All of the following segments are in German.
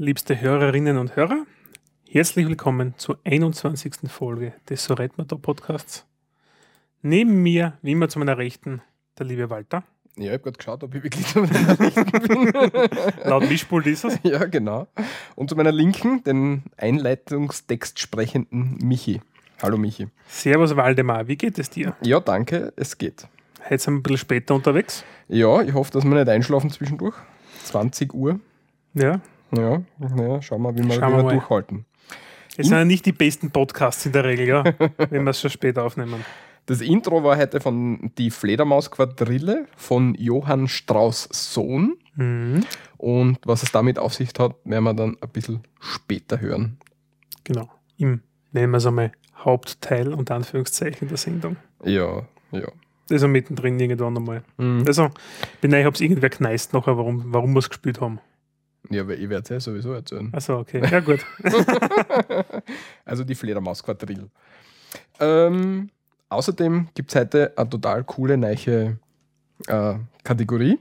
liebste Hörerinnen und Hörer. Herzlich willkommen zur 21. Folge des So redet man da Podcasts. Neben mir, wie immer zu meiner Rechten, der liebe Walter. Ja, ich habe gerade geschaut, ob ich wirklich zu meiner Rechten bin. Laut Mischpult ist es. ja, genau. Und zu meiner Linken, den Einleitungstext sprechenden Michi. Hallo Michi. Servus Waldemar, wie geht es dir? Ja, danke, es geht. Heute sind wir ein bisschen später unterwegs. Ja, ich hoffe, dass wir nicht einschlafen zwischendurch. 20 Uhr. Ja, Ja, ja schauen wir, wie wir, Schauen wie wir wir durchhalten. es sind ja nicht die besten Podcasts in der Regel, ja, wenn wir es schon spät aufnehmen. Das Intro war heute von Die Fledermaus-Quadrille von Johann Strauss Sohn. Mhm. Und was es damit auf sich hat, werden wir dann ein bisschen später hören. Genau, im, nennen wir es einmal, Hauptteil und Anführungszeichen der Sendung. Ja, ja. Also mittendrin irgendwann einmal. Mhm. Also, bin ich habe es irgendwer kneist nachher, warum, warum wir es gespielt haben. Ja, weil ich werde es ja sowieso erzählen. Also okay, ja gut. also die Fledermaus-Quadrille. Ähm, außerdem gibt es heute eine total coole neue äh, Kategorie,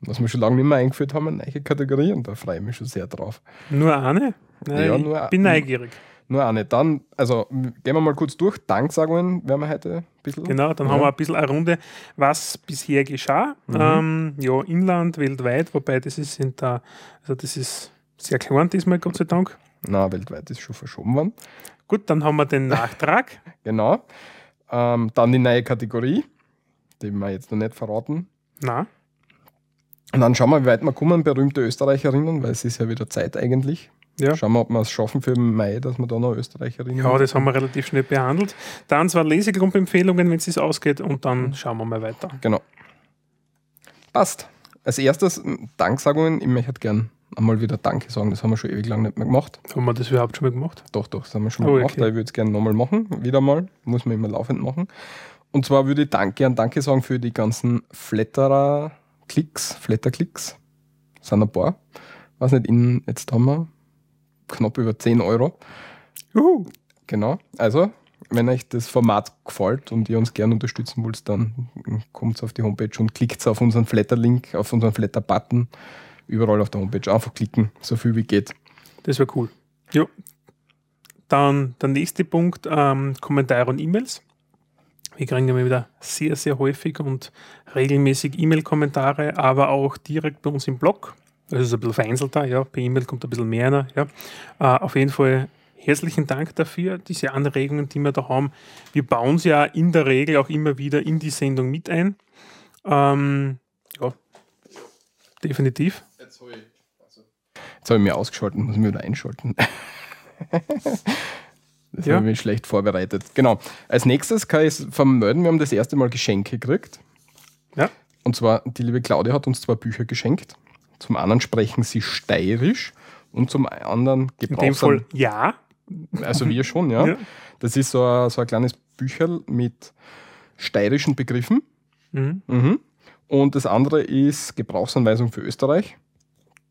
was wir schon lange nicht mehr eingeführt haben, eine neue Kategorie und da freue ich mich schon sehr drauf. Nur eine? Nein, Ja, ich nur- bin neugierig. Nur eine. Dann, also gehen wir mal kurz durch. Danksagungen werden wir heute ein bisschen. Genau, dann Ja. haben wir ein bisschen eine Runde, was bisher geschah. Mhm. Ähm, ja, Inland, weltweit, wobei das ist in der, also das ist sehr klein diesmal, Gott sei Dank. Na, weltweit ist schon verschoben worden. Gut, dann haben wir den Nachtrag. Genau. Ähm, dann die neue Kategorie, die wir jetzt noch nicht verraten. Na, Und dann schauen wir, wie weit wir kommen, berühmte Österreicherinnen, weil es ist ja wieder Zeit eigentlich. Ja. Schauen wir, ob wir es schaffen für Mai, dass wir da noch Österreicherinnen Ja, das haben wir relativ schnell behandelt. Dann zwar Lesegruppenempfehlungen, wenn es sich ausgeht, und dann schauen wir mal weiter. Genau. Passt. Als erstes Danksagungen. Ich möchte gern einmal wieder Danke sagen. Das haben wir schon ewig lang nicht mehr gemacht. Haben wir das überhaupt schon mal gemacht? Doch, doch, das haben wir schon mal Oh, gemacht. okay. aber Ich würde es gerne nochmal machen. Wieder mal. Muss man immer laufend machen. Und zwar würde ich Danke, gern Danke sagen für die ganzen Flatterer-Klicks, Flatter-Klicks. Sind ein paar. Weiß nicht, in, jetzt haben wir knapp über 10 Euro. Juhu. Genau. Also, wenn euch das Format gefällt und ihr uns gerne unterstützen wollt, dann kommt auf die Homepage und klickt auf unseren Flatter-Link, auf unseren Flatter-Button. Überall auf der Homepage. Einfach klicken, so viel wie geht. Das wäre cool. Ja. Dann der nächste Punkt, ähm, Kommentare und E-Mails. Wir kriegen immer wieder sehr, sehr häufig und regelmäßig E-Mail-Kommentare, aber auch direkt bei uns im Blog. Das ist ein bisschen vereinzelter, ja. Per E-Mail kommt ein bisschen mehr. rein, Ja. Äh, auf jeden Fall herzlichen Dank dafür, diese Anregungen, die wir da haben. Wir bauen sie ja in der Regel auch immer wieder in die Sendung mit ein. Ähm, ja, definitiv. Jetzt habe ich, Jetzt habe ich mich ausgeschaltet, muss ich mich wieder einschalten. das Ja. habe ich mich schlecht vorbereitet. Genau. Als nächstes kann ich vermelden, wir haben das erste Mal Geschenke gekriegt. Ja. Und zwar, die liebe Claudia hat uns zwei Bücher geschenkt. Zum anderen sprechen sie steirisch und zum anderen In dem Fall ja. Also wir schon, ja. Ja. Das ist so ein, so ein kleines Bücherl mit steirischen Begriffen. Mhm. Mhm. Und das andere ist Gebrauchsanweisung für Österreich.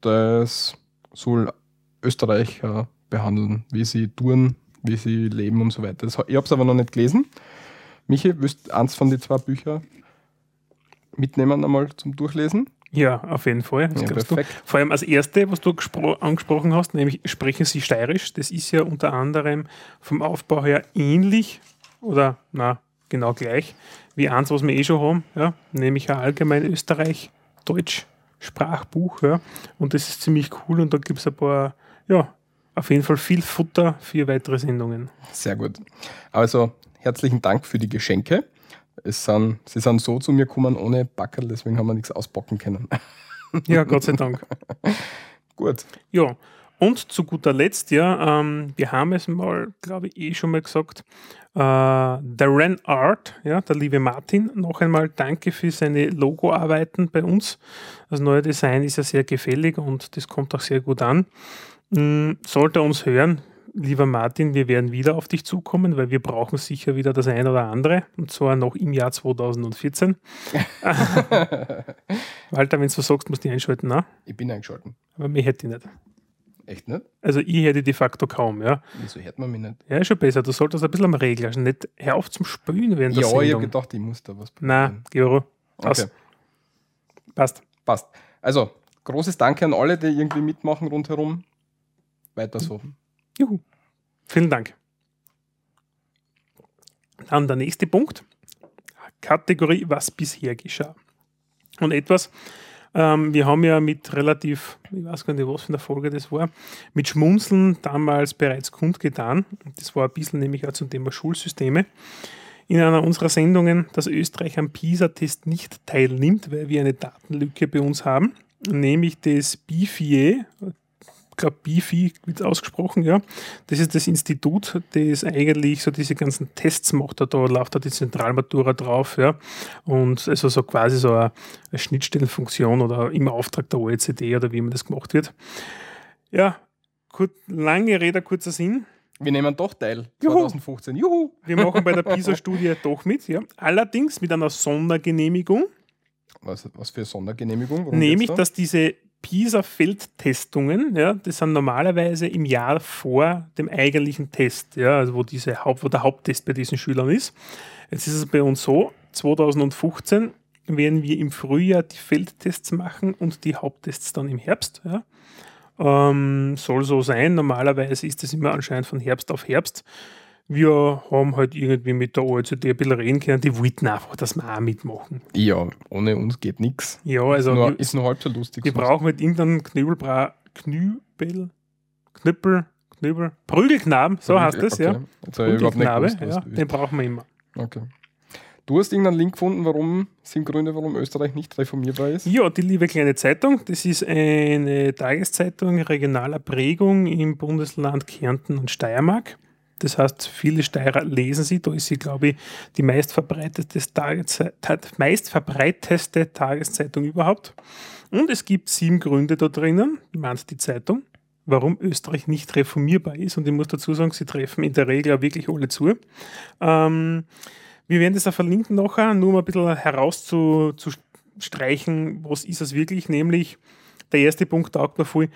Das soll Österreicher behandeln, wie sie tun, wie sie leben und so weiter. Das, ich habe es aber noch nicht gelesen. Michi, willst du eins von den zwei Büchern mitnehmen einmal zum Durchlesen? Ja, auf jeden Fall. Ja. Vor allem als erste, was du gespro- angesprochen hast, nämlich sprechen sie steirisch. Das ist ja unter anderem vom Aufbau her ähnlich oder na, genau gleich wie eins, was wir eh schon haben, ja, nämlich ein allgemein Österreich-Deutsch Sprachbuch. Ja, und das ist ziemlich cool und da gibt es ein paar, ja, auf jeden Fall viel Futter für weitere Sendungen. Sehr gut. Also herzlichen Dank für die Geschenke. Es sind, sie sind so zu mir gekommen ohne Backerl, deswegen haben wir nichts auspacken können. Ja, Gott sei Dank. Gut. Ja, und zu guter Letzt, ja, ähm, wir haben es mal, glaube ich, eh schon mal gesagt, äh, der Ren Art, ja, der liebe Martin, noch einmal danke für seine Logoarbeiten bei uns. Das neue Design ist ja sehr gefällig und das kommt auch sehr gut an. Mm, Sollte er uns hören, lieber Martin, wir werden wieder auf dich zukommen, weil wir brauchen sicher wieder das eine oder andere, und zwar noch im Jahr 2014. Walter, wenn du sagst, musst du dich einschalten, na? Ich bin eingeschalten. aber mir hätte ich nicht. Echt nicht? Also ich hätte de facto kaum, ja. Wieso hört man mich nicht? Ja, ist schon besser. Du solltest ein bisschen am Regeln. Also nicht, hör auf zum Spülen während der Ja, ich habe Sendung. gedacht, ich muss da was Nein, geh Ruhe. Aus. Okay, Passt. passt. Also, großes Danke an alle, die irgendwie mitmachen rundherum. Weiter so. Juhu. Vielen Dank. Dann der nächste Punkt. Kategorie, was bisher geschah. Und etwas, ähm, wir haben ja mit relativ, ich weiß gar nicht, was für eine Folge das war, mit Schmunzeln damals bereits kundgetan. Das war ein bisschen nämlich auch zum Thema Schulsysteme. In einer unserer Sendungen, dass Österreich am PISA-Test nicht teilnimmt, weil wir eine Datenlücke bei uns haben, nämlich das BIFIE, glaube, BIFI wird ausgesprochen, ja. Das ist das Institut, das eigentlich so diese ganzen Tests macht. Da, da läuft da die Zentralmatura drauf, ja. Und also so quasi so eine, eine Schnittstellenfunktion oder im Auftrag der OECD oder wie immer das gemacht wird. Ja, gut, lange Rede, kurzer Sinn. Wir nehmen doch teil. Juhu. 2015. Juhu! Wir machen bei der PISA-Studie doch mit, ja. Allerdings mit einer Sondergenehmigung, Was, was für Sondergenehmigung? Worum nämlich, da? dass diese PISA-Feldtestungen, ja, das sind normalerweise im Jahr vor dem eigentlichen Test, ja, also wo, diese Haupt, wo der Haupttest bei diesen Schülern ist. Jetzt ist es bei uns so, 2015 werden wir im Frühjahr die Feldtests machen und die Haupttests dann im Herbst. Ja. Ähm, soll so sein. Normalerweise ist das immer anscheinend von Herbst auf Herbst. Wir haben halt irgendwie mit der OECD ein bisschen reden können, die wollten einfach, dass wir auch mitmachen. Ja, ohne uns geht nichts. Ja, also nur, wir, ist nur halb so lustig. wir sonst. brauchen halt irgendeinen Knüppelbra Knüppel, Knüppel, Knüppel, Prügelknaben, so heißt das, ja. Okay. Überhaupt nicht Prügelknabe, gewusst, ja, den brauchen wir immer. Okay. Du hast irgendeinen Link gefunden, warum sind Gründe, warum Österreich nicht reformierbar ist? Ja, die liebe kleine Zeitung, das ist eine Tageszeitung regionaler Prägung im Bundesland Kärnten und Steiermark. Das heißt, viele Steirer lesen sie. Da ist sie, glaube ich, die meistverbreitete, meistverbreiteste Tageszeitung überhaupt. Und es gibt sieben Gründe da drinnen, meint die Zeitung, warum Österreich nicht reformierbar ist. Und ich muss dazu sagen, sie treffen in der Regel auch wirklich alle zu. Ähm, wir werden das auch verlinken nachher, nur um ein bisschen herauszustreichen, was ist es wirklich, nämlich der erste Punkt taugt mir voll,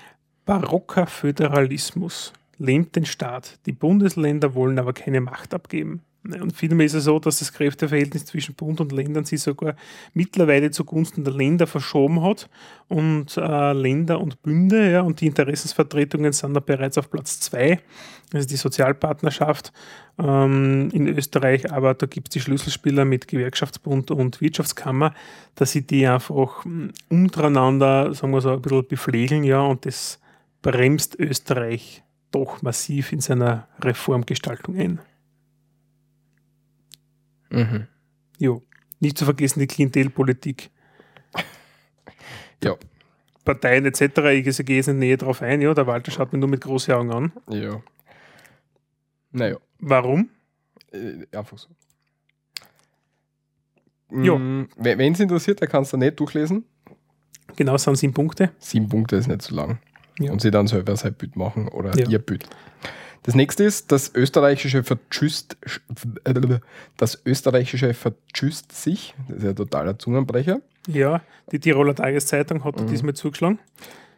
barocker Föderalismus lähmt den Staat. Die Bundesländer wollen aber keine Macht abgeben. Und vielmehr ist es so, dass das Kräfteverhältnis zwischen Bund und Ländern sich sogar mittlerweile zugunsten der Länder verschoben hat und äh, Länder und Bünde ja, und die Interessensvertretungen sind da bereits auf Platz zwei, also die Sozialpartnerschaft ähm, in Österreich, aber da gibt es die Schlüsselspieler mit Gewerkschaftsbund und Wirtschaftskammer, dass sie die einfach mh, untereinander, sagen wir so, ein bisschen beflegeln, ja, und das bremst Österreich doch massiv in seiner Reformgestaltung ein. Mhm. Jo. Nicht zu vergessen die Klientelpolitik. Ja. Parteien etc. Ich gehe jetzt nicht näher drauf ein. Ja, der Walter schaut mir nur mit großen Augen an. Ja. Naja, Warum? äh, einfach so. Ja. Mm, Wenn es interessiert, der kann es da nicht durchlesen. Genau, das sind sieben Punkte. Sieben Punkte ist nicht so lang. Ja. Und sie dann selber sein Bild machen oder Ja. ihr Bild. Das nächste ist, das österreichische Vertschüsst, das österreichische Vertschüsst sich, das ist ja totaler Zungenbrecher. Ja, die Tiroler Tageszeitung hat Mhm. diesmal zugeschlagen.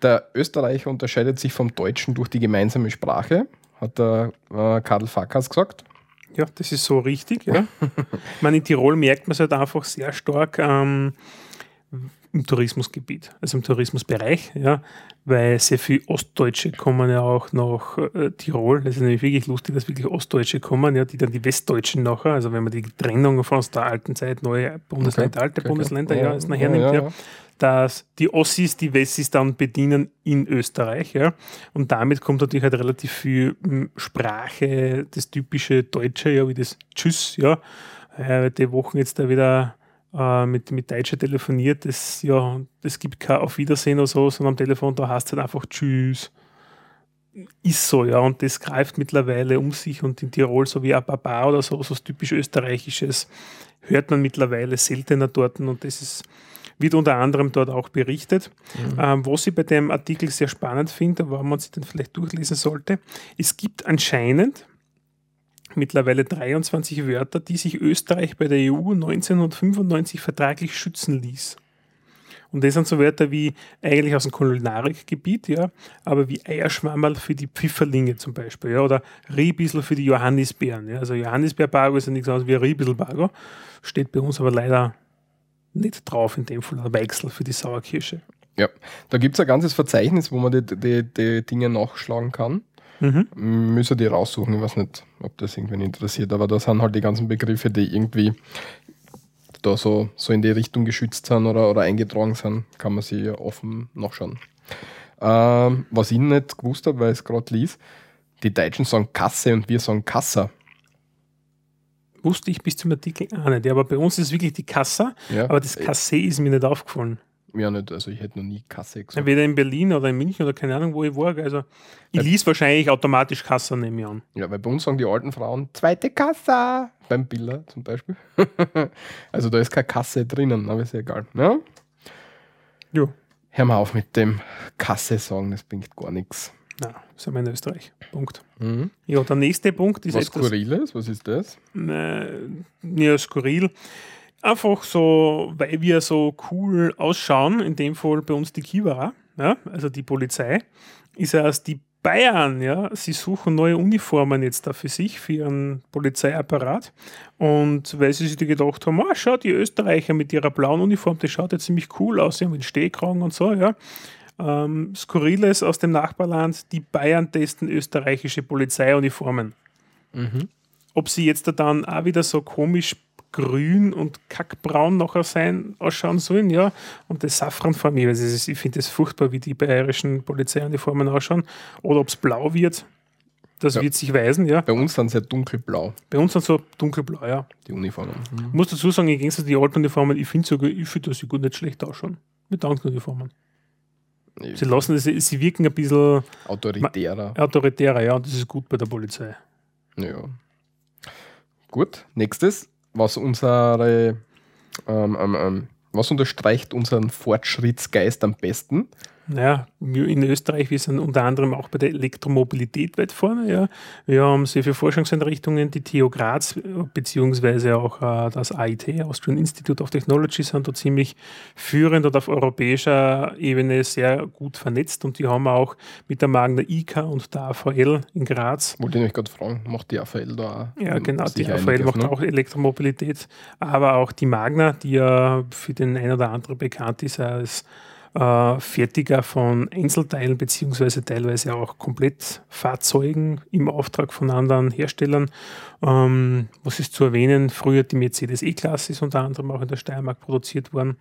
Der Österreicher unterscheidet sich vom Deutschen durch die gemeinsame Sprache, hat der äh, Karl Fackers gesagt. Ja, das ist so richtig. Ja. ich meine, in Tirol merkt man es halt einfach sehr stark ähm, im Tourismusgebiet, also im Tourismusbereich, ja, weil sehr viele Ostdeutsche kommen ja auch nach äh, Tirol. Das ist nämlich wirklich lustig, dass wirklich Ostdeutsche kommen, ja, die dann die Westdeutschen nachher, also wenn man die Trennung von aus der alten Zeit, neue Bundesländer, alte Okay, okay. Bundesländer, ja, jetzt nachher nimmt, ja, ja, ja. dass die Ossis die Wessis dann bedienen in Österreich. Ja? Und damit kommt natürlich halt relativ viel m, Sprache, das typische Deutsche, ja, wie das Tschüss, ja. Äh, die Wochen jetzt da wieder äh, mit, mit Deutsche telefoniert, das, ja, das gibt kein Auf Wiedersehen oder so, sondern am Telefon, da heißt es halt einfach Tschüss. Ist so, ja, und das greift mittlerweile um sich und in Tirol so wie ein Baba oder so, so was typisch Österreichisches, hört man mittlerweile seltener dort und das ist wird unter anderem dort auch berichtet. Ähm, was ich bei dem Artikel sehr spannend finde, warum man sich den vielleicht durchlesen sollte, es gibt anscheinend mittlerweile 23 Wörter, die sich Österreich bei der E EU 1995 vertraglich schützen ließ. Und das sind so Wörter wie eigentlich aus dem Kulinarikgebiet, ja, aber wie Eierschwammerl für die Pfifferlinge zum Beispiel, ja, oder Riebissel für die Johannisbeeren. Ja. Also Johannisbeerbargo ist ja nichts anderes wie ein Riebisselbargo, steht bei uns aber leider nicht drauf in dem Fall, ein Weichsel für die Sauerkirsche. Ja, da gibt es ein ganzes Verzeichnis, wo man die, die, die Dinge nachschlagen kann. Mhm. Müssen die raussuchen, ich weiß nicht, ob das irgendwen interessiert, aber da sind halt die ganzen Begriffe, die irgendwie da so, so in die Richtung geschützt sind oder, oder eingetragen sind, kann man sie offen nachschauen. Ähm, was ich nicht gewusst habe, weil ich es gerade lies, die Deutschen sagen Kasse und wir sagen Kassa. Wusste ich bis zum Artikel auch nicht. Aber bei uns ist es wirklich die Kassa, Ja, aber das Kasse ist mir nicht aufgefallen. Ja nicht, also ich hätte noch nie Kasse gesagt. Weder in Berlin oder in München oder keine Ahnung, wo ich war. Also ich ließ wahrscheinlich automatisch Kassa nehme ich an. Ja, weil bei uns sagen die alten Frauen zweite Kasse beim Biller zum Beispiel. also da ist keine Kasse drinnen, aber ist ja egal. Ja? Ja. Hör mal auf mit dem Kasse sagen, das bringt gar nichts. Na, sind wir in Österreich. Punkt. Mhm. Ja, der nächste Punkt ist Was etwas Skurriles, was ist das? äh, ja, skurril. Einfach so, weil wir so cool ausschauen, in dem Fall bei uns die Kivara, ja, also die Polizei, ist erst die Bayern, ja, sie suchen neue Uniformen jetzt da für sich, für ihren Polizeiapparat. Und weil sie sich gedacht haben, ah, schau, die Österreicher mit ihrer blauen Uniform, das schaut ja ziemlich cool aus, sie haben den Stehkragen und so, ja. Ähm, Skurriles aus dem Nachbarland, die Bayern testen österreichische Polizeiuniformen ob sie jetzt da dann auch wieder so komisch grün und kackbraun nachher sein, ausschauen sollen, ja. Und das Safranfarben, ich, weiß es, ich finde es furchtbar, wie die bayerischen Polizeiuniformen ausschauen. Oder ob es blau wird, das Ja. wird sich weisen, ja. Bei uns sind sie ja dunkelblau, Bei uns sind so dunkelblau, ja. die Uniformen. Ich muss dazu sagen, im Gegensatz zu die alten Uniformen, ich finde sogar, ich finde, dass sie gut nicht schlecht ausschauen. Mit anderen Uniformen. Sie lassen es, sie wirken ein bisschen Autoritärer. autoritärer, ja, und das ist gut bei der Polizei. Ja. Gut, nächstes, was unsere, ähm, ähm, ähm, was unterstreicht unseren Fortschrittsgeist am besten? Naja, in Österreich, wir sind unter anderem auch bei der Elektromobilität weit vorne. Ja. Wir haben sehr viele Forschungseinrichtungen, die TU Graz beziehungsweise auch äh, das AIT, Austrian Institute of Technology, sind da ziemlich führend und auf europäischer Ebene sehr gut vernetzt und die haben auch mit der Magna IK und der AVL in Graz Wollte ich euch gerade fragen, macht die AVL da auch? ja, genau. Die AVL einiges, macht ne? auch Elektromobilität, aber auch die Magna, die ja für den einen oder anderen bekannt ist als äh, Fertiger von Einzelteilen beziehungsweise teilweise auch Komplettfahrzeugen im Auftrag von anderen Herstellern. Ähm, was ist zu erwähnen? Früher die Mercedes E-Klasse ist unter anderem auch in der Steiermark produziert worden.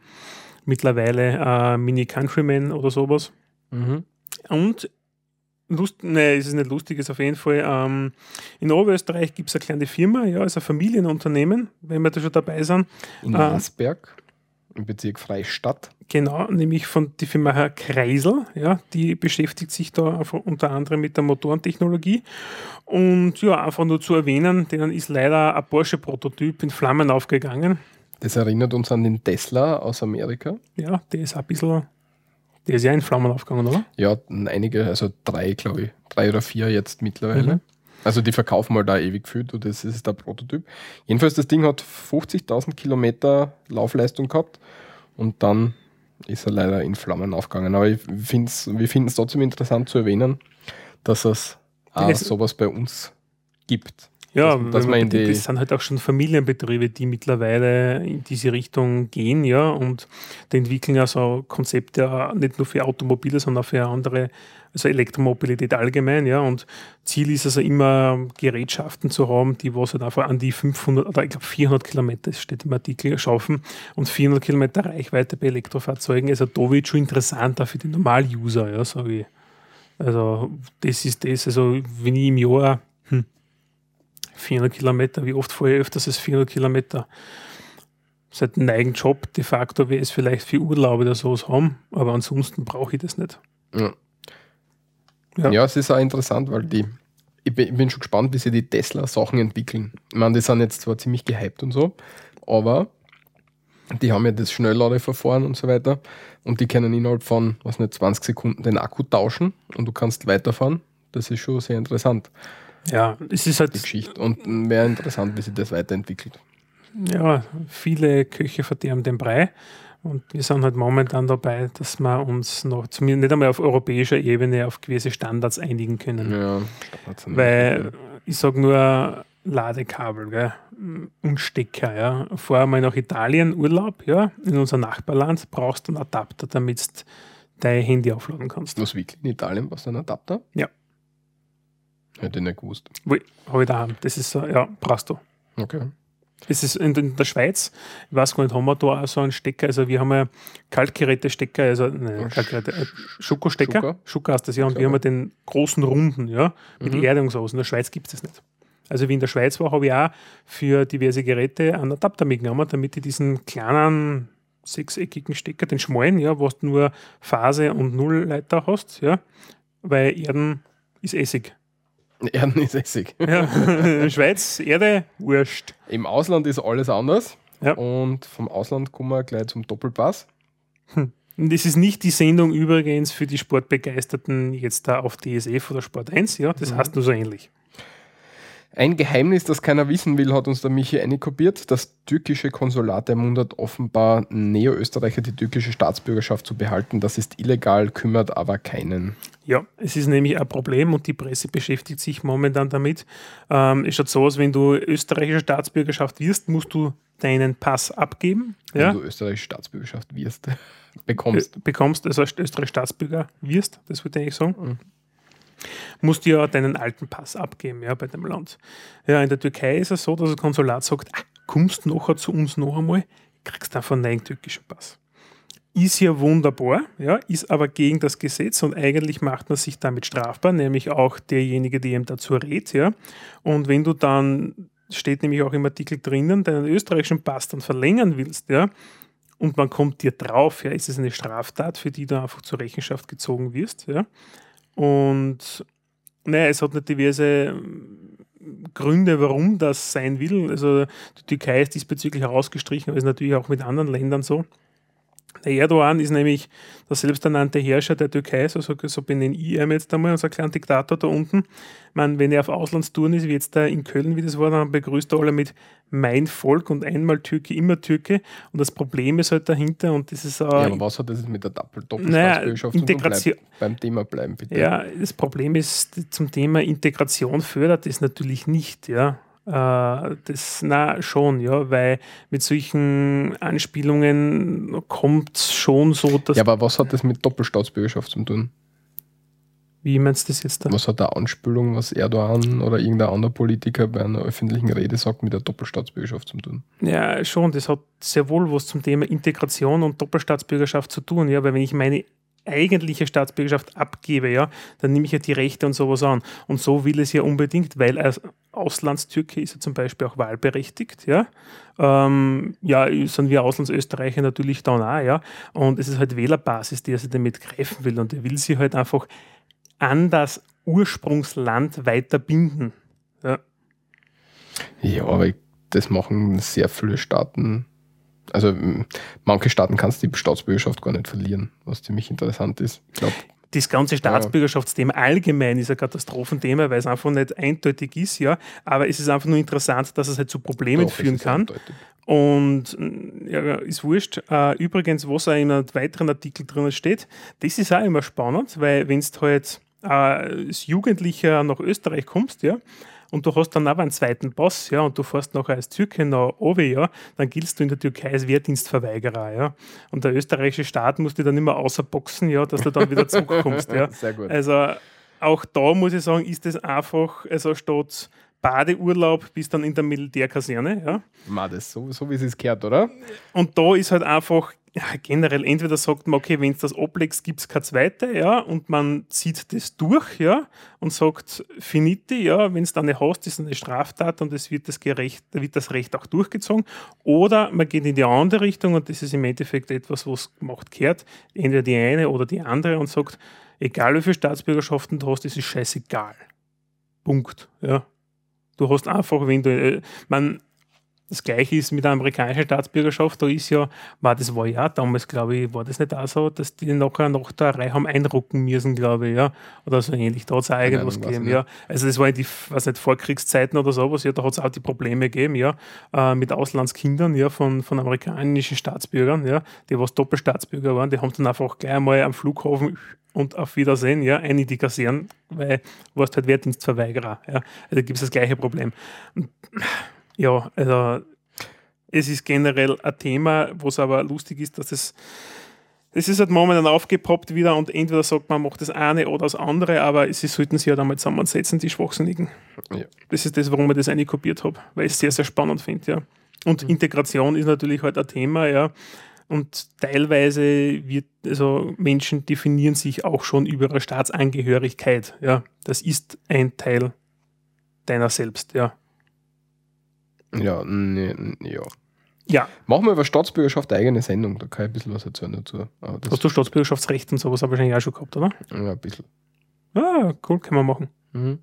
Mittlerweile äh, Mini Countryman oder sowas. Mhm. Und Lust, nee, es ist nicht lustig, ist auf jeden Fall. Ähm, in Oberösterreich gibt es eine kleine Firma, ja, ist ein Familienunternehmen, wenn wir da schon dabei sind. In. Masberg, im Bezirk Freistadt. Genau, nämlich von die Firma Herr Kreisel, ja, die beschäftigt sich da unter anderem mit der Motorentechnologie. Und ja, einfach nur zu erwähnen, denen ist leider ein Porsche-Prototyp in Flammen aufgegangen. Das erinnert uns an den Tesla aus Amerika. Ja, der ist ein bisschen, der ist ja in Flammen aufgegangen, oder? Ja, einige, also drei, glaube ich. Drei oder vier jetzt mittlerweile. Mhm. Also die verkaufen mal da ewig viel, du, das ist der Prototyp. Jedenfalls, das Ding hat 50.000 Kilometer Laufleistung gehabt und dann ist er leider in Flammen aufgegangen. Aber ich find's, wir finden es trotzdem interessant zu erwähnen, dass es auch sowas bei uns gibt. Ja, in bedenkt, die- das sind halt auch schon Familienbetriebe, die mittlerweile in diese Richtung gehen, ja, und die entwickeln ja so Konzepte äh, nicht nur für Automobile, sondern auch für andere, also Elektromobilität allgemein, ja, und Ziel ist also immer Gerätschaften zu haben, die was halt einfach an die 500 oder ich glaube 400 Kilometer, das steht im Artikel, schaffen und 400 Kilometer Reichweite bei Elektrofahrzeugen, also da wird schon interessanter für den Normal-User, ja, sage ich. Also das ist das, also wenn ich im Jahr hm, 400 Kilometer, wie oft fahre ich öfters als 400 Kilometer? Seit einem eigenen Job de facto wäre es vielleicht für Urlaub oder sowas haben, aber ansonsten brauche ich das nicht. Ja. Ja. Ja. es ist auch interessant, weil die, ich bin, ich bin schon gespannt, wie sie die Tesla-Sachen entwickeln. Ich meine, die sind jetzt zwar ziemlich gehypt und so, aber die haben ja das Schnellladeverfahren und so weiter und die können innerhalb von, was nicht, 20 Sekunden den Akku tauschen und du kannst weiterfahren. Das ist schon sehr interessant, Ja, es ist die halt, Geschichte. Und wäre interessant, wie sich das weiterentwickelt. ja, viele Köche verderben den Brei. Und wir sind halt momentan dabei, dass wir uns noch, zumindest nicht einmal auf europäischer Ebene, auf gewisse Standards einigen können. Ja, Weil ich sage nur Ladekabel gell? und Stecker. Ja. Fahr mal nach Italien Urlaub, ja, in unser Nachbarland, brauchst du einen Adapter, damit du dein Handy aufladen kannst. Was wirklich in Italien, was ein Adapter? Hätte ich nicht gewusst. Habe ich daheim. Das ist so, ja, brauchst du. Okay. Das ist in, der Schweiz, ich weiß gar nicht, haben wir da auch so einen Stecker? Also wir haben ja Kaltgeräte-Stecker, also nein, Kaltgeräte, äh, Schokostecker. Schuko heißt das ja. Und wir haben ja den großen Runden, ja, mit Mhm. Erdung so. In der Schweiz gibt es das nicht. Also wie in der Schweiz war, habe ich auch für diverse Geräte einen Adapter mitgenommen, damit ich diesen kleinen sechseckigen Stecker, den schmalen, ja, wo du nur Phase und Nullleiter hast, ja, weil Erden ist Essig. Erden ist Essig. Ja. in der Schweiz, Erde, wurscht. Im Ausland ist alles anders. Ja. Und vom Ausland kommen wir gleich zum Doppelpass. Und das ist nicht die Sendung übrigens für die Sportbegeisterten jetzt da auf DSF oder Sport 1, ja, das Mhm. heißt nur so ähnlich. Ein Geheimnis, das keiner wissen will, hat uns der Michi einkopiert. Das türkische Konsulat ermuntert offenbar Neo-Österreicher die türkische Staatsbürgerschaft zu behalten. Das ist illegal, kümmert aber keinen. Ja, es ist nämlich ein Problem und die Presse beschäftigt sich momentan damit. Ähm, es schaut so aus, wenn du österreichische Staatsbürgerschaft wirst, musst du deinen Pass abgeben. Wenn Ja? du österreichische Staatsbürgerschaft wirst, bekommst. Äh, bekommst, also als österreichischer Staatsbürger wirst, das würde ich sagen, Mhm. Musst du ja deinen alten Pass abgeben, ja, bei dem Land. Ja, in der Türkei ist es so, dass das Konsulat sagt, ah, kommst nachher zu uns noch einmal, kriegst einfach einen türkischen Pass. Ist ja wunderbar, ja, ist aber gegen das Gesetz und eigentlich macht man sich damit strafbar, nämlich auch derjenige, der ihm dazu rät, ja. Und wenn du dann, steht nämlich auch im Artikel drinnen, deinen österreichischen Pass dann verlängern willst, ja, und man kommt dir drauf, ja, ist es eine Straftat, für die du einfach zur Rechenschaft gezogen wirst, ja. Und naja, es hat nicht diverse ähm, Gründe, warum das sein will. Also die Türkei ist diesbezüglich herausgestrichen, aber ist natürlich auch mit anderen Ländern so. Der Erdogan ist nämlich der selbsternannte Herrscher der Türkei, so, so, so benenne ich ihn jetzt einmal, unser kleiner Diktator da unten. Meine, wenn er auf Auslandstouren ist, wie jetzt da in Köln, wie das war, dann begrüßt er alle mit mein Volk und einmal Türke, immer Türke. Und das Problem ist halt dahinter, und das ist äh, Ja, aber was hat das jetzt mit der Doppel naja, Doppelstaatsbürgerschaft tun? Integration. Bleib beim Thema bleiben, bitte. Ja, das Problem ist, zum Thema Integration fördert es natürlich nicht, ja. Äh, Das, na, schon, ja, weil mit solchen Anspielungen kommt schon so, dass. Ja, aber was hat das mit Doppelstaatsbürgerschaft zu tun? wie meinst du das jetzt da? Was hat der Anspielung, was Erdogan oder irgendein anderer Politiker bei einer öffentlichen Rede sagt, mit der Doppelstaatsbürgerschaft zu tun? Ja, schon, das hat sehr wohl was zum Thema Integration und Doppelstaatsbürgerschaft zu tun, ja, weil wenn ich meine eigentliche Staatsbürgerschaft abgebe, ja, dann nehme ich ja die Rechte und sowas an. Und so will es ja unbedingt, weil Auslandstürke ist er zum Beispiel auch wahlberechtigt, ja. Ähm, ja, sind wir Auslandsösterreicher natürlich dann auch, ja. Und es ist halt Wählerbasis, die er sich damit greifen will. Und er will sie halt einfach an das Ursprungsland weiter binden. Ja. Ja, aber das machen sehr viele Staaten. Also manche Staaten kannst du die Staatsbürgerschaft gar nicht verlieren, was ziemlich interessant ist. Ich glaube, das ganze Staatsbürgerschaftsthema allgemein ist ein Katastrophenthema, weil es einfach nicht eindeutig ist, ja. Aber es ist einfach nur interessant, dass es halt zu Problemen führen kann. Und mm, ja, ist wurscht. Äh, übrigens, was auch in einem weiteren Artikel drin steht, das ist auch immer spannend, weil wenn du halt äh, als Jugendlicher nach Österreich kommst, ja, und du hast dann aber einen zweiten Pass, ja, und du fährst nachher als Türke nach Owe, ja, dann giltst du in der Türkei als Wehrdienstverweigerer, ja. Und der österreichische Staat muss dich dann immer außerboxen, ja, dass du dann wieder zurückkommst, ja. Sehr gut. Also auch da muss ich sagen, ist es einfach, also statt Badeurlaub bis dann in der Militärkaserne, ja. Ma, das so, so wie es ist gehört, oder? Und da ist halt einfach ja, generell, entweder sagt man, okay, wenn es das ablegst, gibt es keine zweite, ja, und man zieht das durch, ja, und sagt, finite, ja, wenn es dann nicht hast, ist eine Straftat und es wird das, gerecht, wird das Recht auch durchgezogen. Oder man geht in die andere Richtung und das ist im Endeffekt etwas, was gemacht gehört, entweder die eine oder die andere und sagt, egal wie viele Staatsbürgerschaften du hast, es ist scheißegal. Punkt, ja. Du hast einfach, wenn du, äh, man, das gleiche ist mit der amerikanischen Staatsbürgerschaft, da ist ja, war das war ja damals, glaube ich, war das nicht auch so, dass die nachher nach der Reihe haben einrucken müssen, glaube ich, ja. Oder so ähnlich. Da hat es auch irgendwas Ahnung, gegeben, ja. Also das war in die, was nicht, Vorkriegszeiten oder sowas, ja, da hat es auch die Probleme gegeben, ja, äh, mit Auslandskindern, ja, von, von amerikanischen Staatsbürgern, ja, die was Doppelstaatsbürger waren, die haben dann einfach gleich einmal am Flughafen und auf Wiedersehen, ja, ein in die Kasernen, weil du warst halt Wehrdienstverweigerer, ja. Also gibt es das gleiche Problem. Und, ja, also es ist generell ein Thema, wo es aber lustig ist, dass es Das ist halt momentan aufgepoppt wieder und entweder sagt man, macht das eine oder das andere, aber sie sollten sich ja halt einmal zusammensetzen, die Schwachsinnigen. Ja. Das ist das, warum ich das eine kopiert habe, weil ich es sehr, sehr spannend finde, ja. Und mhm. Integration ist natürlich halt ein Thema, ja. Und teilweise wird, also Menschen definieren sich auch schon über ihre Staatsangehörigkeit, ja. Das ist ein Teil deiner selbst, ja. Ja, nee, ja. Ja. Machen wir über Staatsbürgerschaft eine eigene Sendung, da kann ich ein bisschen was erzählen dazu. Hast du Staatsbürgerschaftsrecht und sowas aber wahrscheinlich auch schon gehabt, oder? Ja, ein bisschen. Ah, cool, können wir machen. Mhm.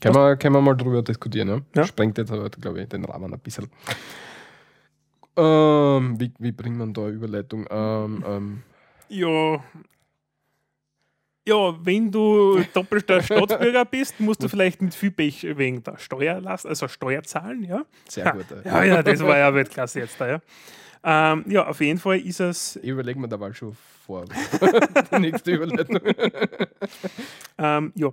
Können, wir, können wir mal drüber diskutieren, ja? ja. Sprengt jetzt aber, glaube ich, den Rahmen ein bisschen. Ähm, wie, wie bringt man da Überleitung? Ähm, ähm. Ja, ja, wenn du doppelter Staatsbürger bist, musst du vielleicht mit viel Pech wegen der Steuerlast, also Steuer zahlen, ja. Sehr gut. Ja, ja, das war ja Weltklasse jetzt da, ja. Ähm, ja, auf jeden Fall ist es. Ich überlege mir da mal schon vor. die nächste Überleitung. ähm, ja.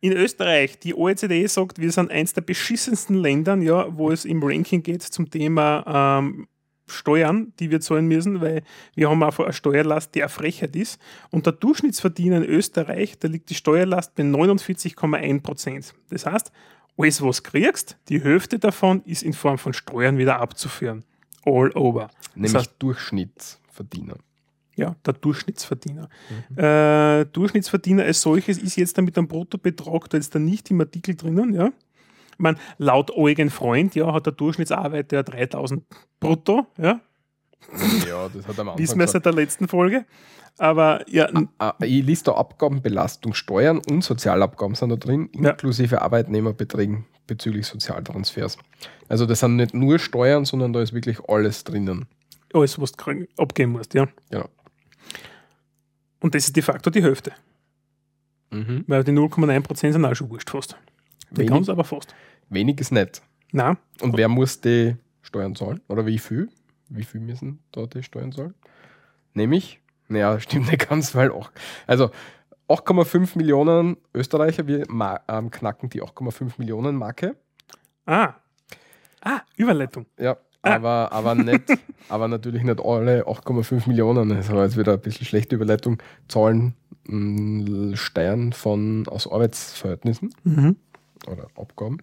In Österreich, die OECD sagt, wir sind eins der beschissensten Ländern, ja, wo es im Ranking geht zum Thema ähm, Steuern, die wir zahlen müssen, weil wir haben einfach eine Steuerlast, die eine Frechheit ist. Und der Durchschnittsverdiener in Österreich, da liegt die Steuerlast bei 49,1 Prozent. Das heißt, alles, was du kriegst, die Hälfte davon ist in Form von Steuern wieder abzuführen. All over. Nämlich das heißt, Durchschnittsverdiener. Ja, der Durchschnittsverdiener. Mhm. Äh, Durchschnittsverdiener als solches ist jetzt dann mit einem Bruttobetrag, da ist da nicht im Artikel drinnen, ja. Ich meine, laut Eugen Freund ja, hat der Durchschnittsarbeiter ja 3000 brutto. Ja, ja das hat am Anfang Wissen wir seit der letzten Folge. Aber ja. Ah, ah, ich liste da Abgaben, Belastung, Steuern und Sozialabgaben sind da drin, inklusive ja. Arbeitnehmerbeträgen bezüglich Sozialtransfers. Also das sind nicht nur Steuern, sondern da ist wirklich alles drinnen. Alles, was du abgeben musst, ja. Genau. Und das ist de facto die Hälfte. Mhm. Weil die 0,9% sind auch schon wurscht fast. Die ganz aber fast. Wenig ist nicht. Nein. Und wer muss die Steuern zahlen? Oder wie viel? Wie viel müssen da die Steuern zahlen? Nämlich, naja, stimmt nicht ganz, weil auch, also 8,5 Millionen Österreicher, wir ähm, knacken die 8,5 Millionen Marke. Ah. Ah, Überleitung. Ja, ah. aber, aber nicht, aber natürlich nicht alle 8,5 Millionen. Das war jetzt wieder ein bisschen schlechte Überleitung. Zahlen Steuern von aus Arbeitsverhältnissen. Mhm oder Abgaben.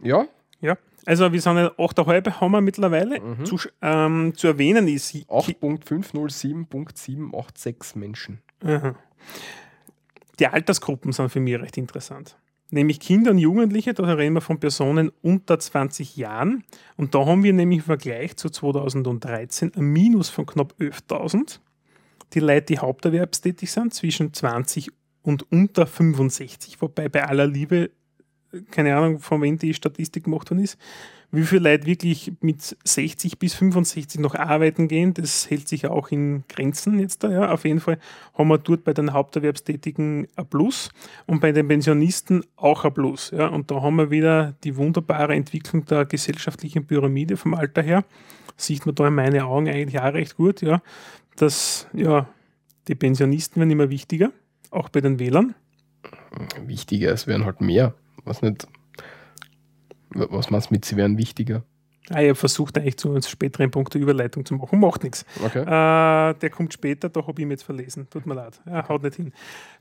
Ja. Ja, also wir sind ja 8,5 haben wir mittlerweile. Mhm. Zu, ähm, zu erwähnen ist 8.507.786 Menschen. Aha. Die Altersgruppen sind für mich recht interessant. Nämlich Kinder und Jugendliche, da reden wir von Personen unter 20 Jahren. Und da haben wir nämlich im Vergleich zu 2013 ein Minus von knapp 11.000. Die Leute, die haupterwerbstätig sind, zwischen 20 und unter 65. Wobei bei aller Liebe keine Ahnung, von wem die Statistik gemacht worden ist, wie viele Leute wirklich mit 60 bis 65 noch arbeiten gehen, das hält sich auch in Grenzen jetzt da. Ja. Auf jeden Fall haben wir dort bei den Haupterwerbstätigen ein Plus und bei den Pensionisten auch ein Plus. Ja. Und da haben wir wieder die wunderbare Entwicklung der gesellschaftlichen Pyramide vom Alter her. Sieht man da in meinen Augen eigentlich auch recht gut, ja, dass ja, die Pensionisten werden immer wichtiger, auch bei den Wählern. Wichtiger, es werden halt mehr was nicht, was meinst du mit, sie wären wichtiger? Ah, ich habe versucht, eigentlich zu einem späteren Punkt der Überleitung zu machen. Macht nichts. Okay. Äh, der kommt später, da habe ich ihn jetzt verlesen. Tut mir leid. Ja, haut nicht hin.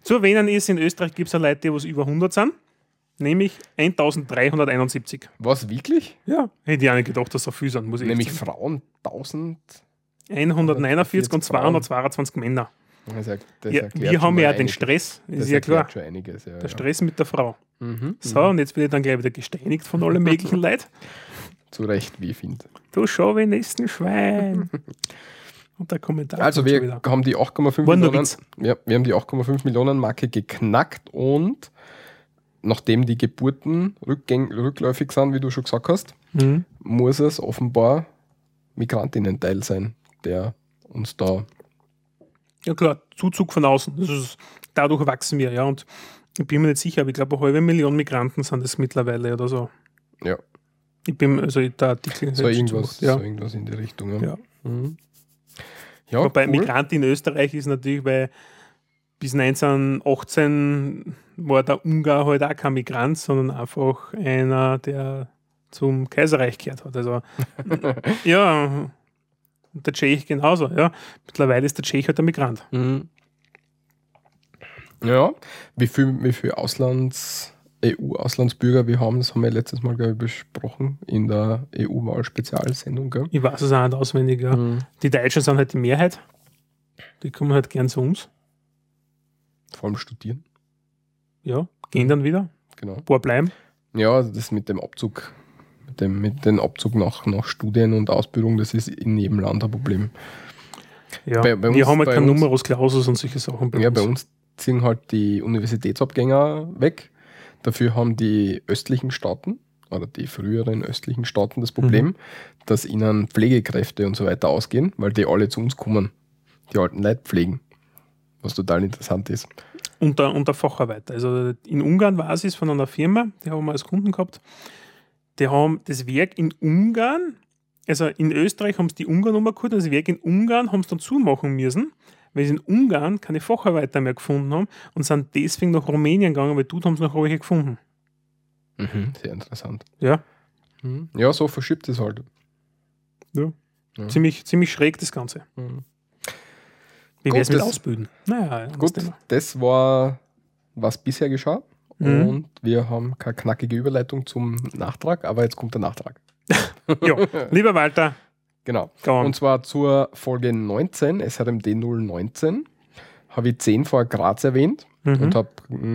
Zu erwähnen ist, in Österreich gibt es ja Leute, die was über 100 sind. Nämlich 1371. Was, wirklich? Ja. Hätte ich auch nicht gedacht, dass so viel sind, muss ich Nämlich Frauen 1000. 149 und 222 Männer. Das, das ja, wir haben ja den Stress, ist das ja klar. Einiges, ja, der Stress mit der Frau. Mhm, so, und jetzt bin ich dann gleich wieder gesteinigt von allen möglichen Leuten. Zu Recht, wie ich finde. Du Chauvinisten-Schwein. und der Kommentar. Also, wir haben die 8,5 Millionen, ja, wir haben die 8,5 Millionen Marke geknackt und nachdem die Geburten rückläufig sind, wie du schon gesagt hast, mhm. muss es offenbar Migrantinnen-Teil sein, der uns da ja klar, Zuzug von außen. Ist, dadurch wachsen wir, ja. Und ich bin mir nicht sicher, aber ich glaube, eine halbe Million Migranten sind es mittlerweile oder so. Ja. Ich bin, also der Artikel. So irgendwas, ja. so irgendwas in die Richtung, ja. ja. Mhm. ja Wobei cool. Migrant in Österreich ist natürlich, weil bis 1918 war der Ungar halt auch kein Migrant, sondern einfach einer, der zum Kaiserreich gehört hat. Also, ja, Und der Tschech genauso, ja. Mittlerweile ist der Tschech halt der Migrant. Mhm. Ja, wie viel, wie viel Auslands, EU-Auslandsbürger wir haben, das haben wir letztes Mal glaube ich, besprochen in der EU-Wahl-Spezialsendung. gell? Ich weiß es auch nicht auswendig, ja. Mhm. Die Deutschen sind halt die Mehrheit. Die kommen halt gern zu uns. Vor allem studieren, Ja, gehen dann wieder. genau. Ein paar bleiben. Ja, das mit dem Abzug, mit dem, mit dem Abzug nach, nach Studien und Ausbildung, das ist in jedem Land ein Problem. Ja. Bei- bei Wir uns- haben halt bei uns- Numerus Clausus und solche Sachen Ja, bei uns ziehen halt die Universitätsabgänger weg. Dafür haben die östlichen Staaten oder die früheren östlichen Staaten das Problem, dass ihnen Pflegekräfte und so weiter ausgehen, weil die alle zu uns kommen, die alten Leute pflegen. Was total interessant ist. unter, unter Facharbeiter. Also in Ungarn war es von einer Firma, die haben wir als Kunden gehabt. Die haben das Werk in Ungarn, also in Österreich haben sie die Ungarn-Nummer geholt, das Werk in Ungarn haben sie dann zumachen müssen, weil sie in Ungarn keine Facharbeiter mehr gefunden haben und sind deswegen nach Rumänien gegangen, weil dort haben sie noch welche gefunden. Mhm, sehr interessant. Ja, Mhm. Ja, so verschiebt es halt. Ja. ziemlich, ziemlich schräg das Ganze. Mhm. Wie Gut, wäre es mit das- Ausbilden? Naja, Gut, das war, was bisher geschah. Mhm. Und wir haben keine knackige Überleitung zum Nachtrag, aber jetzt kommt der Nachtrag. Ja, lieber Walter, Genau. Und zwar zur Folge 19, SRMD 019, habe ich 10 vor Graz erwähnt Mhm. und habe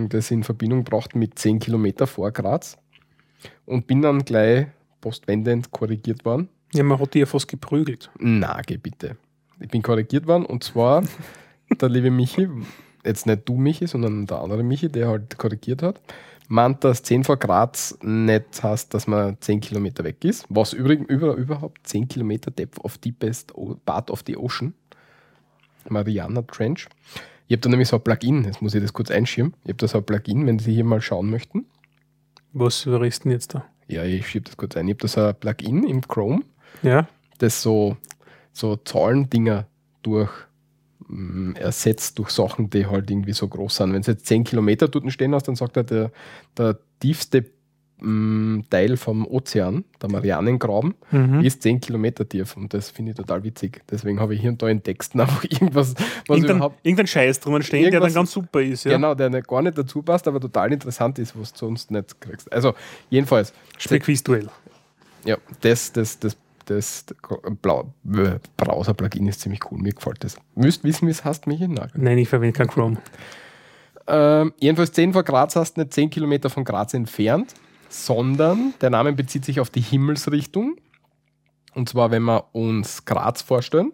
das in Verbindung gebracht mit 10 Kilometer vor Graz und bin dann gleich postwendend korrigiert worden. Ja, man hat die ja fast geprügelt. Na, geh bitte. Ich bin korrigiert worden und zwar der liebe Michi, jetzt nicht du Michi, sondern der andere Michi, der halt korrigiert hat, meint, dass 10 vor Graz nicht heißt, dass man 10 Kilometer weg ist. Was übrigens über, überhaupt 10 Kilometer Depth of Deepest Part of the Ocean. Mariana Trench. Ich habe da nämlich so ein Plugin, jetzt muss ich das kurz einschieben. Ich habe da so ein Plugin, wenn Sie hier mal schauen möchten. Was denn jetzt da? Ja, ich schiebe das kurz ein. Ich habe da so ein Plugin im Chrome, Ja, das so, so Zahlendinger durch ersetzt durch Sachen, die halt irgendwie so groß sind. Wenn es jetzt 10 Kilometer dort stehen hast, dann sagt er, der, der tiefste mm, Teil vom Ozean, der Marianengraben, mhm. ist 10 Kilometer tief und das finde ich total witzig. Deswegen habe ich hier und da in Texten einfach irgendwas, was irgendein, überhaupt irgendein Scheiß drüber stehen, der dann ganz super ist. Ja? genau, der nicht, gar nicht dazu passt, aber total interessant ist, was du sonst nicht kriegst. Also jedenfalls, Spielquiz-Duell. ja, das, das, das, das, Blau, äh, Browser-Plugin ist ziemlich cool, mir gefällt das. Müsst wissen, wie es heißt, Michi? Nein. Nein, ich verwende kein Chrome. Ähm, jedenfalls 10 vor Graz hast nicht 10 Kilometer von Graz entfernt, sondern der Name bezieht sich auf die Himmelsrichtung. Und zwar, wenn wir uns Graz vorstellen,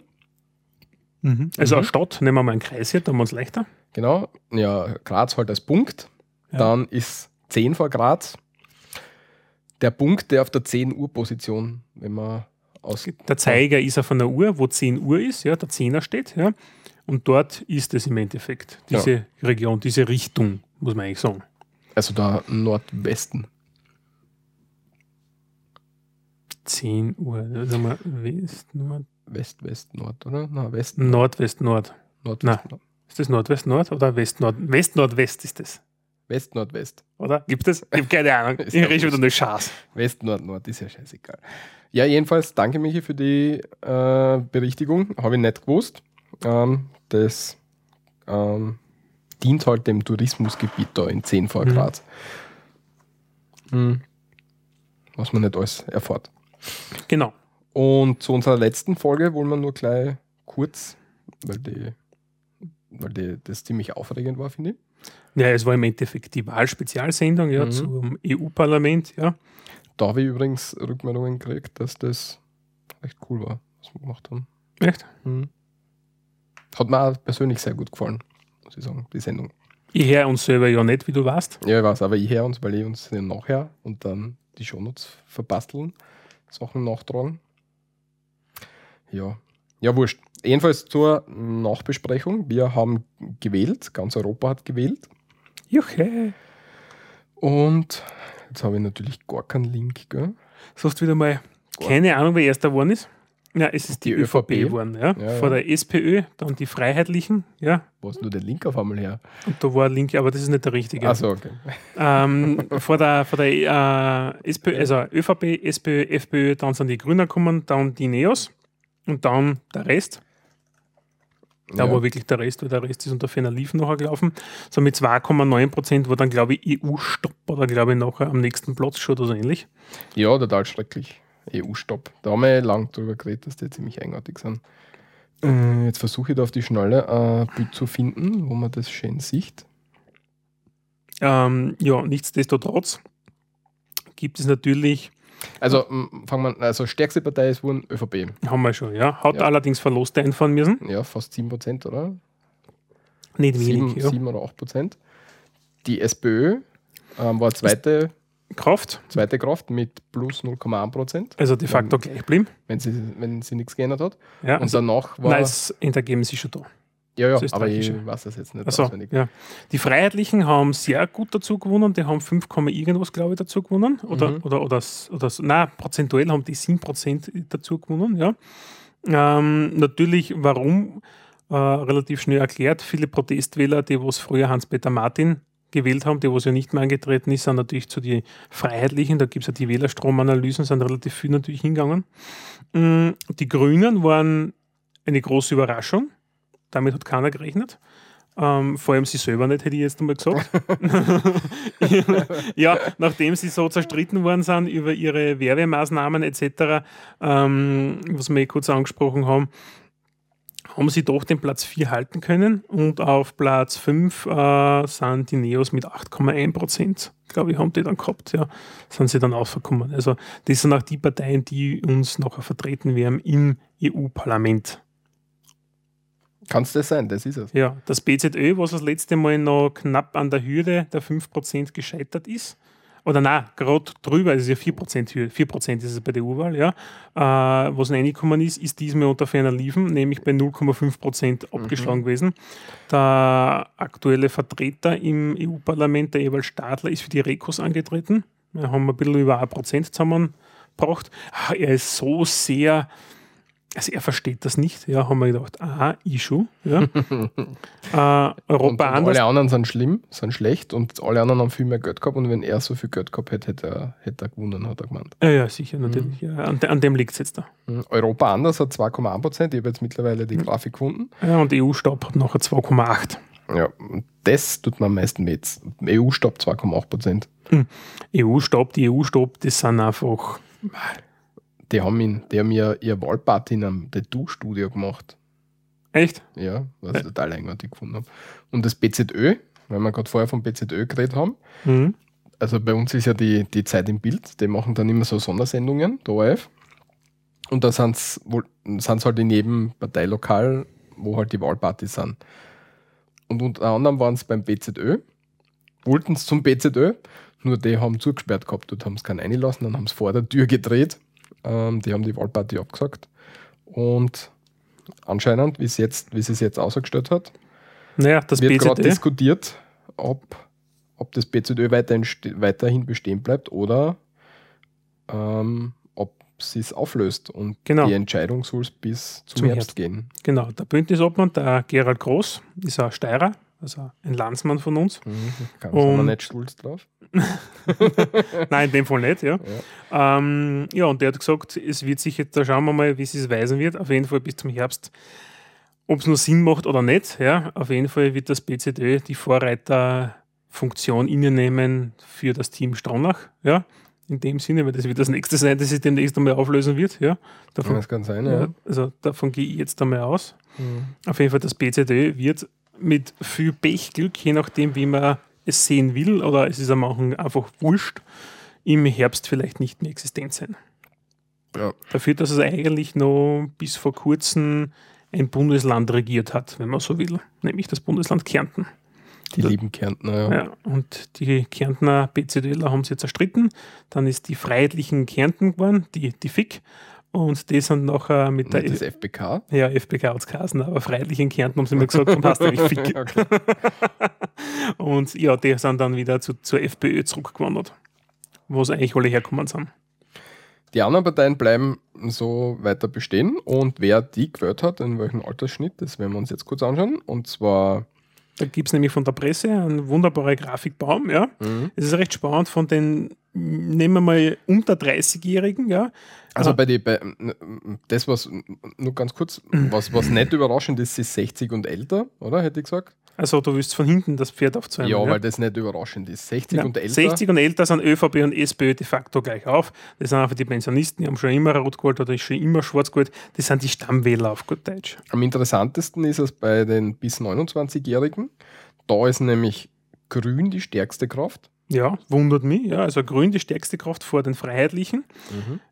Also Mhm. eine Stadt, nehmen wir mal einen Kreis hier, da haben wir uns leichter. genau, ja, Graz halt als Punkt, Ja. dann ist 10 vor Graz der Punkt, der auf der 10 Uhr Position, wenn man aus Der Zeiger ist auf einer Uhr, wo 10 Uhr ist, ja, der Zehner steht, ja. Und dort ist es im Endeffekt, diese Region, diese Richtung, muss man eigentlich sagen. also da Nordwesten. 10 Uhr, sagen wir West, Nord, West, West, Nord, oder? Na, Westen, Nordwest, Nord. Nordwest, Ist das Nordwest, Nord oder West, Nord? West, Nordwest ist das, West, Nordwest. oder? Gibt es? Ich habe keine Ahnung. Ich rede schon wieder nur Schaß. West, Nord, Nord, ist ja scheißegal. Ja, jedenfalls danke Michi für die äh, Berichtigung. Habe ich nicht gewusst. Ähm, das ähm, dient halt dem Tourismusgebiet da in 10 vor Mhm. Graz. Hm. Was man nicht alles erfährt. Genau. Und zu unserer letzten Folge wollen wir nur gleich kurz, weil, die, weil die, das ziemlich aufregend war, finde ich. Ja, es war im Endeffekt die Wahlspezialsendung ja, Mhm. zum EU-Parlament, ja. Da habe ich übrigens Rückmeldungen gekriegt, dass das recht cool war, was wir gemacht haben. Echt? Mhm. Hat mir auch persönlich sehr gut gefallen, muss ich sagen, die Sendung. Ich höre uns selber ja nicht, wie du warst. Ja, ich weiß, aber ich höre uns, weil ich uns ja nachher und dann die Shownotes verbasteln, Sachen nachtragen. Ja, ja, wurscht. Jedenfalls zur Nachbesprechung. Wir haben gewählt, ganz Europa hat gewählt. Juche. Und jetzt habe ich natürlich gar keinen Link, gell? Sagst wieder mal, keine Ahnung, wer erster geworden ist. Ja, es ist die, Die ÖVP geworden, ja. Ja, Vor ja. der SPÖ, dann die Freiheitlichen, ja. Wo hast du den Link auf einmal her? Und da war ein Link, aber das ist nicht der richtige. Achso, okay. Ähm, vor der, vor der äh, SPÖ, also ÖVP, SPÖ, FPÖ, dann sind die Grünen gekommen, dann die Neos. Und dann der Rest. Da Ja. war wirklich der Rest, weil der Rest ist unter Ferner Lief nachher gelaufen. So mit 2,9 Prozent war dann, glaube ich, EU-Stopp oder glaube ich nachher am nächsten Platz schon oder so ähnlich. Ja, total schrecklich. EU-Stopp. Da haben wir lang drüber geredet, dass die ziemlich eigenartig sind. Äh, jetzt versuche ich da auf die Schnelle ein Bild zu finden, wo man das schön sieht. Ähm, ja, nichtsdestotrotz gibt es natürlich, Also fangen wir an, also stärkste Partei ist wurden ÖVP. haben wir schon, ja, hat Ja. allerdings Verluste einfahren müssen. Ja, fast 7%, oder? Nicht wenig, 7, ja. 7 oder 8%. Die SPÖ ähm, war zweite, Kraft, zweite Kraft mit plus 0,1%, also de facto gleich blieben. wenn sie, wenn sie nichts geändert hat. Ja, Und also, danach war. nein, das Endergebnis ist schon da. Ja, ja, das aber ich weiß das jetzt nicht Also, auswendig. ja. Die Freiheitlichen haben sehr gut dazu gewonnen. Die haben 5, Komma irgendwas, glaube ich, dazu gewonnen. Oder, Mhm. oder, oder, oder, nein, prozentuell haben die 7% dazu gewonnen. Ja. Ähm, natürlich, warum? Äh, relativ schnell erklärt. Viele Protestwähler, die was früher Hans-Peter Martin gewählt haben, die was ja nicht mehr angetreten ist, sind natürlich zu den Freiheitlichen. Da gibt es ja die Wählerstromanalysen, sind relativ viel natürlich hingegangen. Mm, Die Grünen waren eine große Überraschung. Damit hat keiner gerechnet. Ähm, vor allem sie selber nicht, hätte ich jetzt einmal gesagt. ja, nachdem sie so zerstritten worden sind über ihre Werbemaßnahmen etc., ähm, was wir eh kurz angesprochen haben, haben sie doch den Platz 4 halten können und auf Platz 5 äh, sind die Neos mit 8,1 Prozent, glaube ich, haben die dann gehabt, ja, sind sie dann ausgekommen. Also das sind auch die Parteien, die uns nachher vertreten werden im EU-Parlament. Kann es das sein? Das ist es. Ja, das BZÖ, was das letzte Mal noch knapp an der Hürde der 5% gescheitert ist, oder nein, gerade drüber, es ist ja 4% Hürde, 4% ist es bei der EU-Wahl, ja, äh, was reingekommen ist, ist diesmal unter ferner Liefen, nämlich bei 0,5% abgeschlagen gewesen. Der aktuelle Vertreter im EU-Parlament, der Ewald Stadler, ist für die Rekos angetreten. Wir haben ein bisschen über 1% zusammengebracht. Ah, Er ist so sehr also er versteht das nicht, ja, haben wir gedacht, aha, Issue, ja. äh, Und, Europa und anders. alle anderen sind schlimm, sind schlecht und alle anderen haben viel mehr Geld gehabt und wenn er so viel Geld gehabt hätte, hätte er, hätte er gewonnen, hat er gemeint. Ja, ja, sicher, natürlich. Ja, an, an dem liegt es jetzt da. Mhm. Europa anders hat 2,1 Prozent. Ich habe jetzt mittlerweile die Grafik gefunden. Ja, und EU-Staub hat nachher 2,8. Ja, und das tut mir am meisten weh. Jetzt EU-Stopp 2,8 Prozent. EU-Staub, die EU-Staub, das sind einfach. Die haben, ihn, die haben ja ihr Wahlparty in einem Tattoo-Studio gemacht. Echt? Ja, was ich total eigenartig gefunden habe. Und das BZÖ, weil wir gerade vorher vom BZÖ geredet haben, Mhm. also bei uns ist ja die, die Zeit im Bild, die machen dann immer so Sondersendungen, der ORF. Und da sind es halt in jedem Parteilokal, wo halt die Wahlpartys sind. Und unter anderem waren es beim BZÖ, wollten es zum BZÖ, nur die haben zugesperrt gehabt, dort haben sie keinen reinlassen, dann haben sie vor der Tür gedreht, ähm, die haben die Wahlparty abgesagt. Und anscheinend, wie es jetzt, wie es jetzt ausgestellt hat, Naja, das wird gerade diskutiert, ob, ob das BZÖ weiterhin, weiterhin bestehen bleibt oder ähm, ob sie es auflöst. Und Genau. die Entscheidung soll es bis zum, Zum Herbst, Herbst. gehen. Genau, der Bündnisobmann, der Gerald Groß, ist ein Steirer, also ein Landsmann von uns. Kann man nicht stolz drauf. Nein, in dem Fall nicht, ja. Ja. Ähm, ja, und der hat gesagt, es wird sich jetzt, da schauen wir mal, wie es sich weisen wird, auf jeden Fall bis zum Herbst, ob es nur Sinn macht oder nicht. Ja. Auf jeden Fall wird das BZÖ die Vorreiterfunktion innenehmen für das Team Stronach. Ja. In dem Sinne, weil das wird das nächste sein, das sich demnächst einmal auflösen wird. Ja. Davon, Das kann sein, ja. ja. also davon gehe ich jetzt einmal aus. Mhm. Auf jeden Fall, das BZÖ wird mit viel Pechglück, je nachdem, wie man es sehen will, oder es ist am Anfang einfach wurscht, im Herbst vielleicht nicht mehr existent sein. Ja. Dafür, dass es eigentlich noch bis vor kurzem ein Bundesland regiert hat, wenn man so will, nämlich das Bundesland Kärnten. Die lieben Kärntner, ja. Ja, und die Kärntner BZÖler haben sie jetzt erstritten. Dann ist die Freiheitlichen Kärnten geworden, die, die FIK. Und die sind nachher mit der das FBK. ja, FBK hat es aber freiheitlich in Kärnten haben sie mir gesagt, komm, hast du eigentlich Fick. Okay. Und ja, die sind dann wieder zu, zur FPÖ zurückgewandert, wo sie eigentlich alle herkommen sind. Die anderen Parteien bleiben so weiter bestehen und wer die gewählt hat, in welchem Altersschnitt, das werden wir uns jetzt kurz anschauen. Und zwar Da gibt es nämlich von der Presse einen wunderbaren Grafikbaum. Ja. Es ist recht spannend von den nehmen wir mal unter 30-Jährigen, ja. Also Ah. bei, die, bei das, was nur ganz kurz, was, was nicht überraschend ist, ist 60 und älter, oder? Hätte ich gesagt. Also du willst von hinten das Pferd aufzäumen. Ja, weil das nicht überraschend ist. 60 Ja, und älter. 60 und älter sind ÖVP und SPÖ de facto gleich auf. Das sind einfach die Pensionisten, die haben schon immer rot geholt oder schon immer schwarz geholt. Das sind die Stammwähler auf gut Deutsch. Am interessantesten ist es bei den bis 29-Jährigen. Da ist nämlich Grün die stärkste Kraft. Ja, wundert mich. Ja, also Grün die stärkste Kraft vor den Freiheitlichen.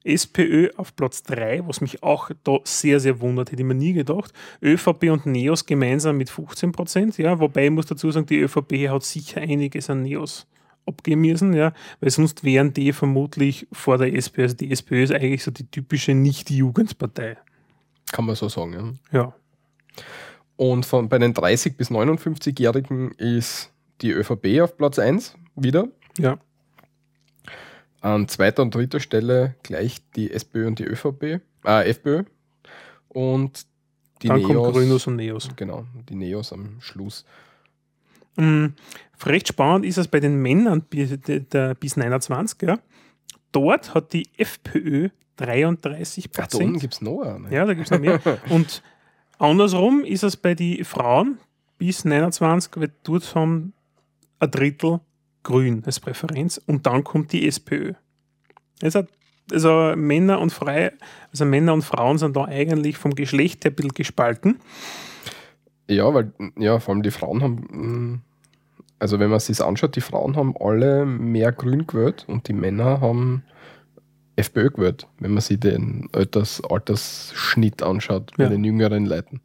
SPÖ auf Platz 3, was mich auch da sehr, sehr wundert, hätte ich mir nie gedacht. ÖVP und NEOS gemeinsam mit 15 Prozent. Ja, wobei ich muss dazu sagen, die ÖVP hat sicher einiges an NEOS abgeben müssen, ja, weil sonst wären die vermutlich vor der SPÖ. Also die SPÖ ist eigentlich so die typische Nicht-Jugendpartei. Kann man so sagen. Ja. Ja, Und von, bei den 30 bis 59-Jährigen ist die ÖVP auf Platz 1 wieder. ja. An zweiter und dritter Stelle gleich die SPÖ und die ÖVP, äh, FPÖ. Und die Dann Neos. kommt Grünos und Neos. Genau, die Neos am Schluss. Mm, Recht spannend ist es bei den Männern bis, der, der, bis 29. Ja. Dort hat die FPÖ 33 Ach, da unten Prozent. gibt es noch eine. Ja, da gibt es noch mehr. Und andersrum ist es bei den Frauen bis 29, weil dort haben ein Drittel Grün als Präferenz und dann kommt die SPÖ. Also, also Männer und Frei, also Männer und Frauen sind da eigentlich vom Geschlecht her ein bisschen gespalten. Ja, weil, ja, vor allem die Frauen haben, mm, also wenn man sich anschaut, die Frauen haben alle mehr Grün gewählt und die Männer haben FPÖ gewählt, wenn man sich den Alters, Altersschnitt anschaut bei Ja. den jüngeren Leuten.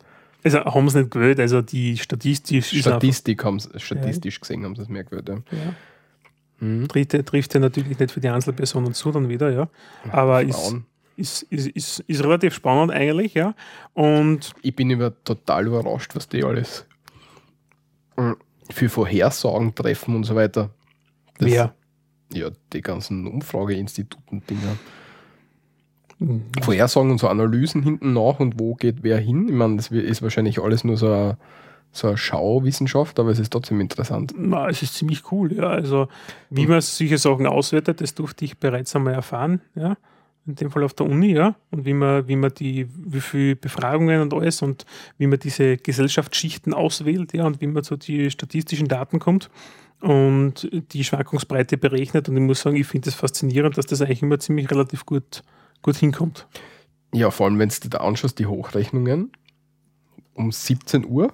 Also haben sie nicht gewählt, also die statistisch ist Statistik haben, sie- statistisch gesehen haben sie es mehr gewählt. Ja. ja, Mhm. trifft, trifft ja natürlich nicht für die Einzelpersonen zu dann wieder, ja. Aber ist, ist, ist, ist, ist relativ spannend eigentlich, ja. Und Ich bin über, total überrascht, was die alles mm, für Vorhersagen treffen und so weiter. Das- wer? Ja, die ganzen Umfrageinstituten-Dinger. Mhm. Vorhersagen und so Analysen hinten nach und wo geht wer hin. Ich meine, das ist wahrscheinlich alles nur so eine, so eine Schauwissenschaft, aber es ist trotzdem interessant. Na, es ist ziemlich cool, ja. Also, wie man solche Sachen auswertet, das durfte ich bereits einmal erfahren, ja. In dem Fall auf der Uni, ja. Und wie man, wie man die, wie viele Befragungen und alles und wie man diese Gesellschaftsschichten auswählt, ja, und wie man zu die statistischen Daten kommt und die Schwankungsbreite berechnet. Und ich muss sagen, ich finde es das faszinierend, dass das eigentlich immer ziemlich relativ gut, gut hinkommt. Ja, vor allem, wenn du dir da anschaust, die Hochrechnungen um 17 Uhr,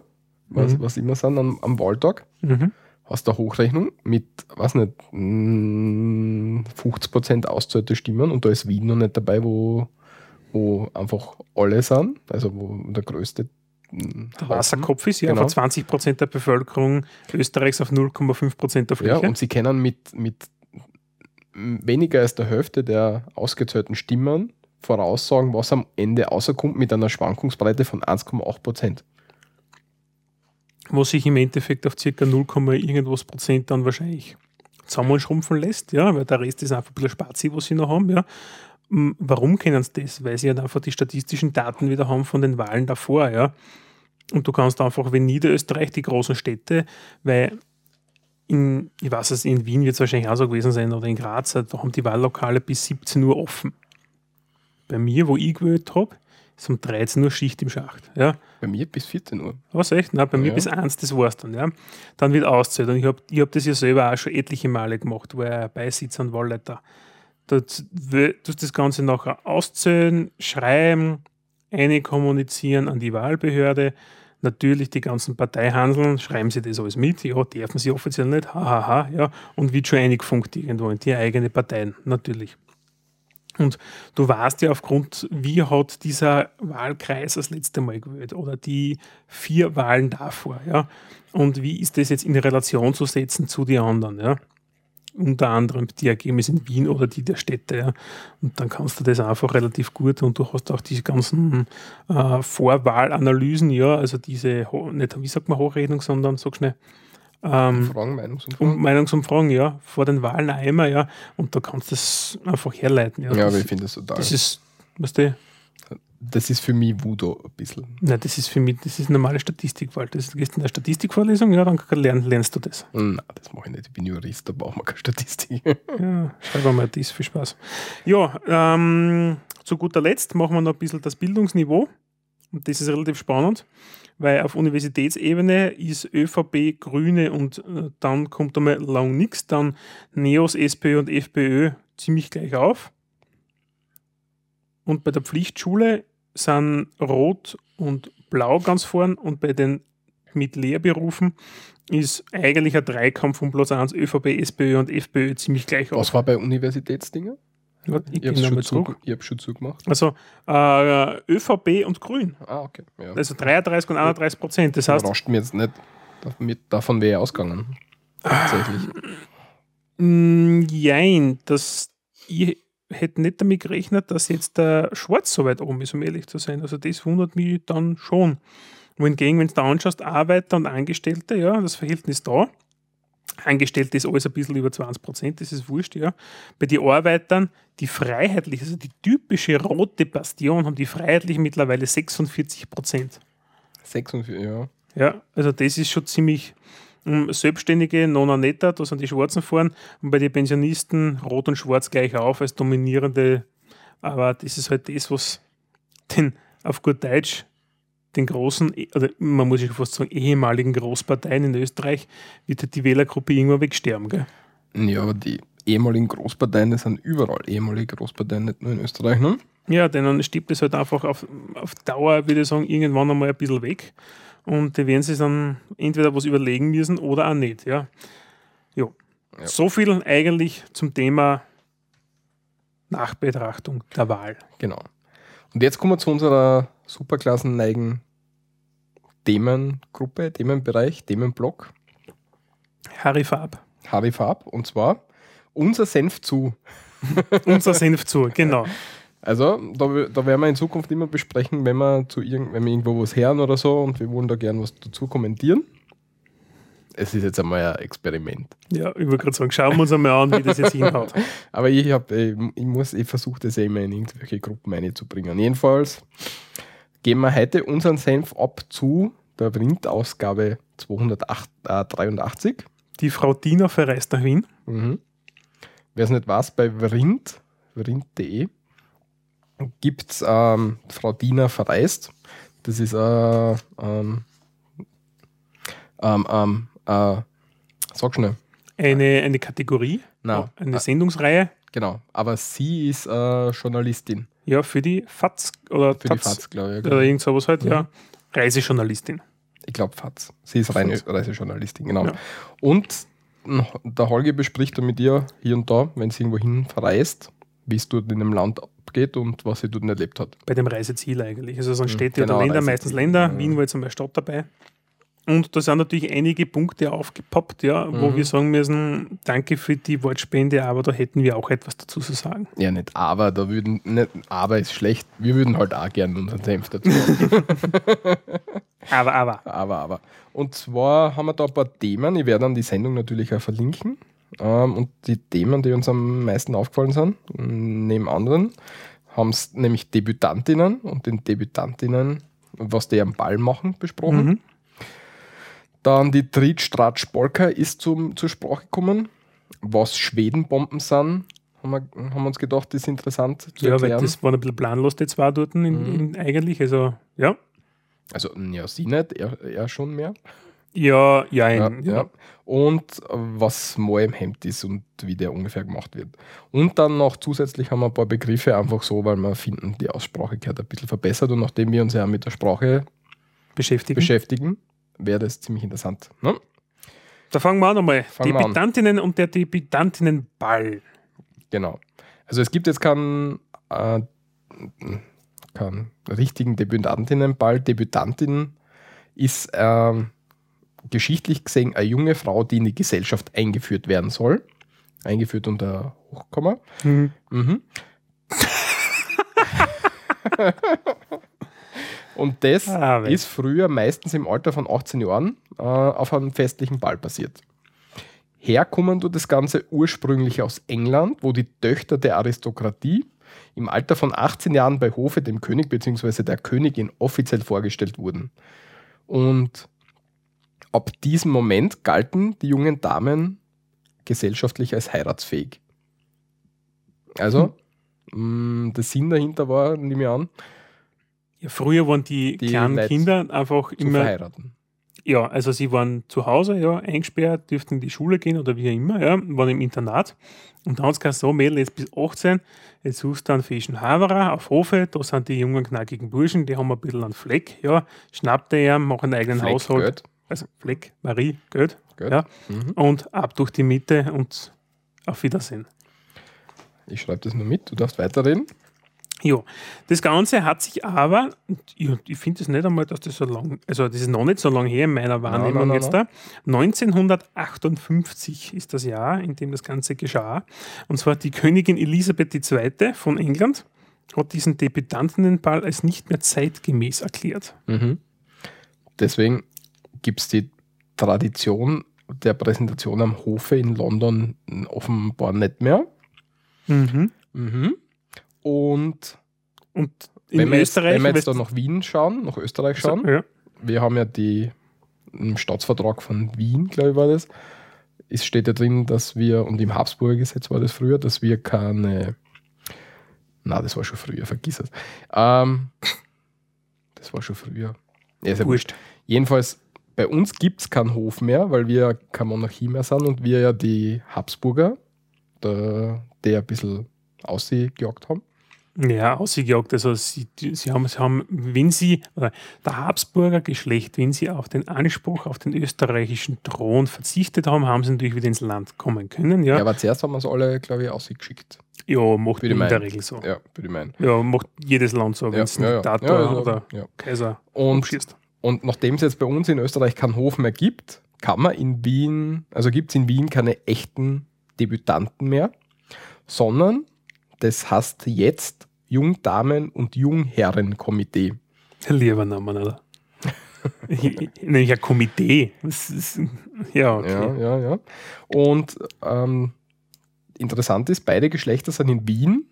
was, Mhm. was immer sind am, am Wahltag, Mhm. hast du eine Hochrechnung mit, weiß nicht, mm, 50% auszahlte Stimmen und da ist Wien noch nicht dabei, wo, wo einfach alle sind, also wo der größte mm, Der. Wasserkopf ist ja Genau. von 20 Prozent der Bevölkerung Österreichs auf 0,5 Prozent der Ja, Fläche. und sie können mit, mit weniger als der Hälfte der ausgezählten Stimmen voraussagen, was am Ende außerkommt mit einer Schwankungsbreite von 1,8 Prozent. Wo sich im Endeffekt auf circa 0, irgendwas Prozent dann wahrscheinlich zusammenschrumpfen lässt, ja, weil der Rest ist einfach ein bisschen Spazi, was sie noch haben, ja. Warum kennen sie das? Weil sie halt einfach die statistischen Daten wieder haben von den Wahlen davor, ja. Und du kannst einfach, wenn Niederösterreich, die großen Städte, weil in, ich weiß es, in Wien wird es wahrscheinlich auch so gewesen sein oder in Graz, da haben die Wahllokale bis 17 Uhr offen. Bei mir, wo ich gewählt habe, ist um 13 Uhr Schicht im Schacht, ja. Bei mir bis 14 Uhr. Was echt? Nein, bei mir Ja. bis eins, das war's dann, ja. Dann wird auszählt. Und ich habe ich hab das ja selber auch schon etliche Male gemacht, wo er Beisitzer und Wahlleiter. W- tust das Ganze nachher auszählen, schreiben, eine kommunizieren an die Wahlbehörde. Natürlich die ganzen Parteihandeln, schreiben sie das alles mit, ja, dürfen sie offiziell nicht, hahaha, ha, ha, ja, und wird schon eingefunkt irgendwo in die eigene Parteien, natürlich. Und du weißt ja aufgrund, wie hat dieser Wahlkreis das letzte Mal gewählt oder die vier Wahlen davor, ja. Und wie ist das jetzt in Relation zu setzen zu den anderen, ja. Unter anderem die Ergebnisse in Wien oder die der Städte, ja. Und dann kannst du das einfach relativ gut und du hast auch diese ganzen äh, Vorwahlanalysen, ja, also diese, nicht, wie sagt man Hochrechnung, sondern sag schnell, ähm, Fragen, Meinungsumfragen. um, Meinungsumfragen, ja, vor den Wahlen immer, ja, und da kannst du das einfach herleiten. Ja, ja, das, aber ich finde das total. das ist, was du, das ist für mich Voodoo ein bisschen. Nein, das ist für mich, das ist normale Statistik, weil das, gehst in der Statistikvorlesung, ja, dann lern, lernst du das. Nein, das mache ich nicht. Ich bin Jurist, da brauchen wir keine Statistik. Ja, schreiben wir mal das, viel Spaß. Ja, ähm, zu guter Letzt machen wir noch ein bisschen das Bildungsniveau. Und das ist relativ spannend, weil auf Universitätsebene ist ÖVP, Grüne und äh, dann kommt einmal lang nichts, dann NEOS, SPÖ und FPÖ ziemlich gleich auf. Und bei der Pflichtschule sind Rot und Blau ganz vorn und bei den mit Lehrberufen ist eigentlich ein Dreikampf um Platz 1 ÖVP, SPÖ und FPÖ ziemlich gleich auf. Was war bei Universitätsdingen? Ich Ich habe schon, hab schon zugemacht. Also äh, ÖVP und Grün. Ah, okay. Ja. Also 33 und 31 Prozent. Das heißt, Überrascht mich jetzt nicht. Davon wäre ich ausgegangen. Tatsächlich. mh, jein, das, ich hätte nicht damit gerechnet, dass jetzt der Schwarz so weit oben ist, um ehrlich zu sein. Also das wundert mich dann schon. Wohingegen, wenn du da anschaust, Arbeiter und Angestellte, ja, das Verhältnis da. Angestellte ist alles ein bisschen über 20 Prozent, das ist wurscht, ja. Bei den Arbeitern, die freiheitlich, also die typische rote Bastion, haben die freiheitlichen mittlerweile 46 Prozent. 46, ja. Ja, also das ist schon ziemlich ähm, Selbstständige, Nona Netta, da sind die Schwarzen vorn und bei den Pensionisten Rot und Schwarz gleich auf als dominierende. Aber das ist halt das, was den auf gut Deutsch den großen, oder man muss ja fast sagen, ehemaligen Großparteien in Österreich wird halt die Wählergruppe irgendwann wegsterben. Gell? Ja, aber die ehemaligen Großparteien, das sind überall ehemalige Großparteien, nicht nur in Österreich, ne? Ja, denn dann stirbt es halt einfach auf, auf Dauer, würde ich sagen, irgendwann einmal ein bisschen weg. Und die werden sich dann entweder was überlegen müssen oder auch nicht. Ja. Jo. Ja. So viel eigentlich zum Thema Nachbetrachtung der Wahl. Genau. Und jetzt kommen wir zu unserer superklassenneigen Themengruppe, Themenbereich, Themenblock, Harry Farb. Harry Farb. Und zwar unser Senf zu. Unser Senf zu, genau. Also, da, da werden wir in Zukunft immer besprechen, wenn wir, zu irgend, wenn wir irgendwo was hören oder so und wir wollen da gern was dazu kommentieren. Es ist jetzt einmal ein Experiment. Ja, ich wollte gerade sagen, schauen wir uns einmal an, wie das jetzt hinhaut. Aber ich, hab, ich, ich, muss, ich versuche das ja immer in irgendwelche Gruppen einzubringen. Jedenfalls geben wir heute unseren Senf ab zu der Windausgabe 283. Die Frau Dina verreist nach Wien. Mhm. Wer es nicht weiß, bei Vrind, vrind.de gibt es ähm, Frau Dina verreist. Das ist äh, ähm, ähm, ähm, äh, sag schnell. Eine, eine Kategorie, Na, eine äh, Sendungsreihe, genau. Aber sie ist äh, Journalistin ja, für die FAZ oder für die Taz FAZ, glaube ich. oder irgend sowas halt, Mhm. ja. Reisejournalistin. Ich glaube FAZ. Sie ist reine. Reisejournalistin, genau. Ja. Und der Holger bespricht dann mit ihr hier und da, wenn sie irgendwo hin verreist, wie es dort in dem Land abgeht und was sie dort erlebt hat. bei dem Reiseziel eigentlich. Also es sind Städte genau, oder Länder, Reiseziel. meistens Länder. Mhm. Wien war jetzt einmal Stadt dabei. Und da sind natürlich einige Punkte aufgepoppt, ja, wo Mhm. wir sagen müssen, danke für die Wortspende, aber da hätten wir auch etwas dazu zu sagen. Ja, nicht aber, da würden, nicht, aber ist schlecht. Wir würden halt auch gerne unseren Senf dazu. Aber, aber. aber, aber. Und zwar haben wir da ein paar Themen. Ich werde dann die Sendung natürlich auch verlinken. Ähm, und die Themen, die uns am meisten aufgefallen sind, neben anderen, haben es nämlich Debütantinnen und den Debütantinnen, was die am Ball machen, besprochen. Mhm. Dann die Tritt, Polka ist zum, zur Sprache gekommen. Was Schwedenbomben sind, haben wir, haben wir uns gedacht, ist interessant zu Ja, weil erklären. das waren ein bisschen planlos, die zwei dort in, Mhm. in, eigentlich. Also, ja. also, ja, sie nicht, er, er schon mehr. Ja, ja, Ja, ja. ja. Und äh, was mal im Hemd ist und wie der ungefähr gemacht wird. Und dann noch zusätzlich haben wir ein paar Begriffe einfach so, weil wir finden, die Aussprache gehört ein bisschen verbessert. Und nachdem wir uns ja mit der Sprache Beschäftigen. beschäftigen, wäre das ziemlich interessant. Ne? da fangen wir an an. Debütantinnen und der Debütantinnenball. Genau. Also es gibt jetzt keinen, äh, keinen richtigen Debütantinnenball. Debütantin ist ähm, geschichtlich gesehen eine junge Frau, die in die Gesellschaft eingeführt werden soll. Eingeführt unter Hochkomma. Mhm. Mhm. Und das Ah, ist früher meistens im Alter von 18 Jahren äh, auf einem festlichen Ball passiert. Herkommen tut das Ganze ursprünglich aus England, wo die Töchter der Aristokratie im Alter von 18 Jahren bei Hofe dem König bzw. der Königin offiziell vorgestellt wurden. Und ab diesem Moment galten die jungen Damen gesellschaftlich als heiratsfähig. Also, mh, der Sinn dahinter war, nehme ich an, Ja, früher waren die, Die kleinen Leute Kinder einfach zu immer verheiraten. Ja, also sie waren zu Hause, ja, eingesperrt, dürften in die Schule gehen oder wie auch immer, ja, waren im Internat. Und dann hat es so, Mädel, jetzt bis 18, jetzt suchst du einen fischen Haverer auf Hofe, da sind die jungen, knackigen Burschen, die haben ein bisschen einen Fleck, ja, schnapp dir ihn, mach einen eigenen Fleck, Haushalt. Geld, Also Fleck, Marie, Geld, Geld. ja, Mhm. und ab durch die Mitte und auf Wiedersehen. Ich schreibe das nur mit, du darfst weiterreden. Ja, das Ganze hat sich aber, ich, ich finde es nicht einmal, dass das so lang, also das ist noch nicht so lange her in meiner Wahrnehmung nein, jetzt da. 1958 ist das Jahr, in dem das Ganze geschah. Und zwar die Königin Elisabeth II. von England hat diesen Debütantinnenball als nicht mehr zeitgemäß erklärt. Mhm. Deswegen gibt es die Tradition der Präsentation am Hofe in London offenbar nicht mehr. Mhm. Mhm. Und Und wenn wir jetzt, wenn wir jetzt da nach Wien schauen, nach Österreich du- schauen, ja, wir haben ja die im Staatsvertrag von Wien, glaube ich, war das. Es steht ja drin, dass wir, und im Habsburger Gesetz war das früher, dass wir keine. Na, das war schon früher, vergiss es. Ähm, das war schon früher. Ja, ist ja wurscht. Jedenfalls, bei uns gibt es keinen Hof mehr, weil wir keine Monarchie mehr sind und wir ja die Habsburger, der, die ein bisschen ausgejagt haben. Ja, ausgejagt. Also sie, sie, haben, sie haben, wenn sie, oder der Habsburger Geschlecht, wenn sie auf den Anspruch auf den österreichischen Thron verzichtet haben, haben sie natürlich wieder ins Land kommen können. Ja, Ja, aber zuerst haben wir es alle, glaube ich, ausgeschickt. ja macht in der. Regel so. Ja, würde ich meinen. Ja, macht jedes Land so, wenn Ja, es ja, ja. Diktator Ja, oder. Kaiser Und umschießt. Und nachdem es jetzt bei uns in Österreich keinen Hof mehr gibt, kann man in Wien, also gibt es in Wien keine echten Debütanten mehr, sondern das heißt jetzt Jungdamen- und Jungherrenkomitee. Lieber Name, oder? Nämlich ein Komitee. Das ist, ja, okay. Ja, ja, ja. Und ähm, interessant ist, beide Geschlechter sind in Wien,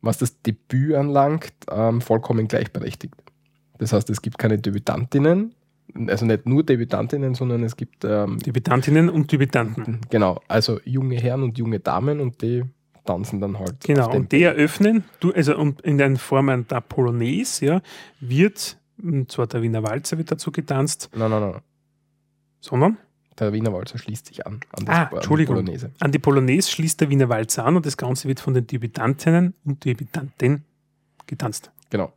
was das Debüt anlangt, ähm, vollkommen gleichberechtigt. Das heißt, es gibt keine Debütantinnen, also nicht nur Debütantinnen, sondern es gibt ähm, Debütantinnen und Debütanten. Genau, also junge Herren und junge Damen und die tanzen dann halt. Genau, und die eröffnen, du, also und in der Form der Polonaise, ja, wird, und zwar der Wiener Walzer wird dazu getanzt, Nein, nein, nein. sondern Der Wiener Walzer schließt sich an. an Ah, an die Entschuldigung. Polonaise. an die Polonaise schließt der Wiener Walzer an und das Ganze wird von den Debütantinnen und Debütanten getanzt. Genau.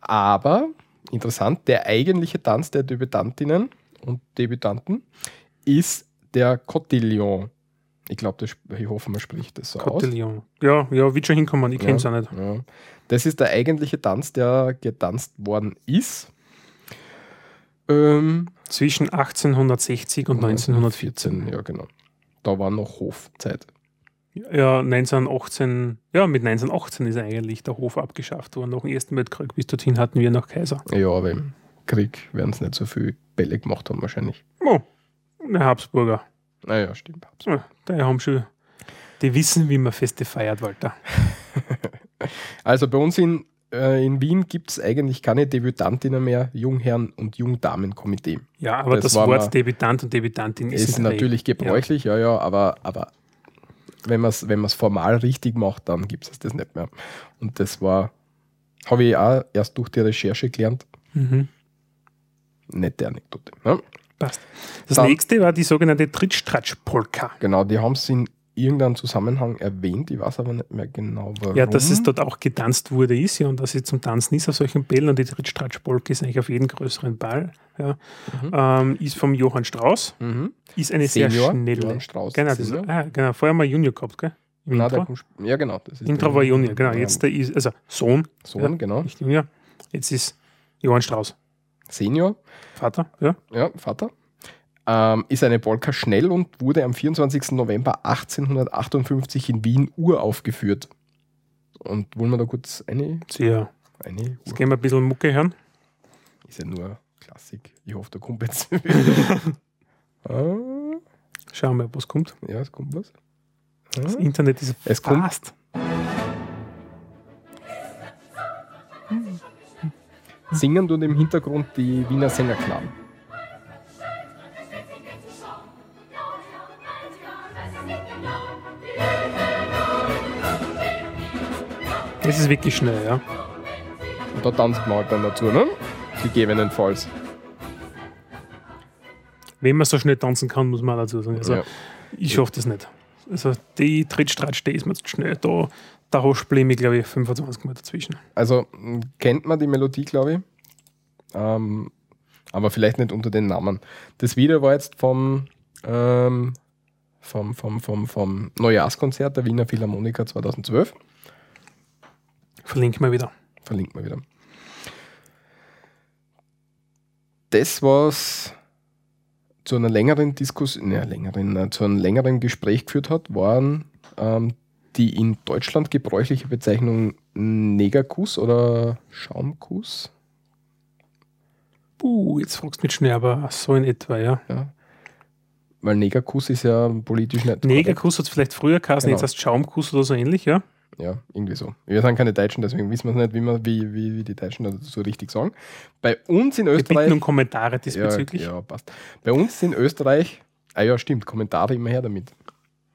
Aber interessant, der eigentliche Tanz der Debütantinnen und Debütanten ist der Cotillon. Ich glaube, ich hoffe, man spricht das so aus. Cotillon. Ja, ja, wird schon hinkommen, ich kenne es auch nicht. Ja. Das ist der eigentliche Tanz, der getanzt worden ist. Ähm, Zwischen 1860 und 1914. Ja, genau. Da war noch Hofzeit. Ja, 1918, ja, mit 1918 ist eigentlich der Hof abgeschafft worden. Nach dem Ersten Weltkrieg, bis dorthin hatten wir noch Kaiser. Ja, aber im Krieg werden es nicht so viel Bälle gemacht haben, wahrscheinlich. Oh, der Habsburger. Naja, stimmt. Ja, die haben schon, die wissen, wie man Feste feiert, Walter. Also bei uns in, äh, in Wien gibt es eigentlich keine Debütantinnen mehr, Jungherren- und Jungdamenkomitee. Ja, aber Das das, Wort Debütant und Debütantin ist, Ist natürlich gebräuchlich, ja, ja, aber, aber wenn man es wenn man's formal richtig macht, dann gibt es das nicht mehr. Und das war, habe ich auch erst durch die Recherche gelernt. Ja. Mhm, Nette Anekdote. Ne? Passt. Das Dann- nächste war die sogenannte Trittstratsch-Polka. Genau, die haben es in irgendeinem Zusammenhang erwähnt, ich weiß aber nicht mehr genau warum. Ja, dass es dort auch getanzt wurde, ist ja, und dass es zum Tanzen ist auf solchen Bällen und die Trittstratsch-Polka ist eigentlich auf jeden größeren Ball. Ja. Mhm. Ähm, ist vom Johann Strauß, Mhm. ist eine sehr Senior, schnelle. Johann Strauß Genau, das, ah, genau, vorher mal Junior gehabt, gell? Im Na, Intro. kommt ja, genau. Das ist Intro war Junior, genau. Jetzt der ist, also Sohn, Sohn, ja. genau. nicht Junior. Jetzt ist Johann Strauß. Senior, Vater, ja. ja, Vater. Ähm, ist eine Polka schnell und wurde am 24. November 1858 in Wien uraufgeführt. Und wollen wir da kurz eine, Sehr. eine Jetzt gehen wir ein bisschen Mucke hören. Ist ja nur Klassik. Ich hoffe, da kommt jetzt. ah, Schauen wir, was kommt. ja, es kommt was. Das Ah. Internet ist Es kommt- Singen tun im Hintergrund die Wiener Sängerknaben. Das ist wirklich schnell, ja. Und da tanzt man halt dann dazu, ne? Gegebenenfalls. Wenn man so schnell tanzen kann, muss man dazu sagen. Also, Ja. ich schaffe das nicht. Also, die Trittstratsch, die ist mir zu schnell. Da, da ich mich, glaube ich, 25 Mal dazwischen. Also kennt man die Melodie, glaube ich. Ähm, aber vielleicht nicht unter den Namen. Das Video war jetzt vom, ähm, vom, vom, vom, vom Neujahrskonzert der Wiener Philharmoniker 2012. Verlinke mal wieder. Verlinkt mal wieder. Das, was zu einer längeren Diskussion, ne, längeren, äh, zu einem längeren Gespräch geführt hat, waren ähm, die in Deutschland gebräuchliche Bezeichnung Negerkuss oder Schaumkuss. Puh, jetzt fragst du mich schnell, aber so in etwa, ja. Ja. Weil Negerkuss ist ja politisch nicht. Negerkuss hat es vielleicht früher geheißen, Genau. jetzt heißt Schaumkuss oder so ähnlich, ja. Ja, irgendwie so. Wir sind keine Deutschen, deswegen wissen wir es nicht, wie, man, wie, wie, wie die Deutschen dazu so richtig sagen. Bei uns in Wir Österreich. bitten um Kommentare Ja, diesbezüglich. ja, passt. Bei uns in Österreich, ah ja, stimmt, Kommentare immer her damit.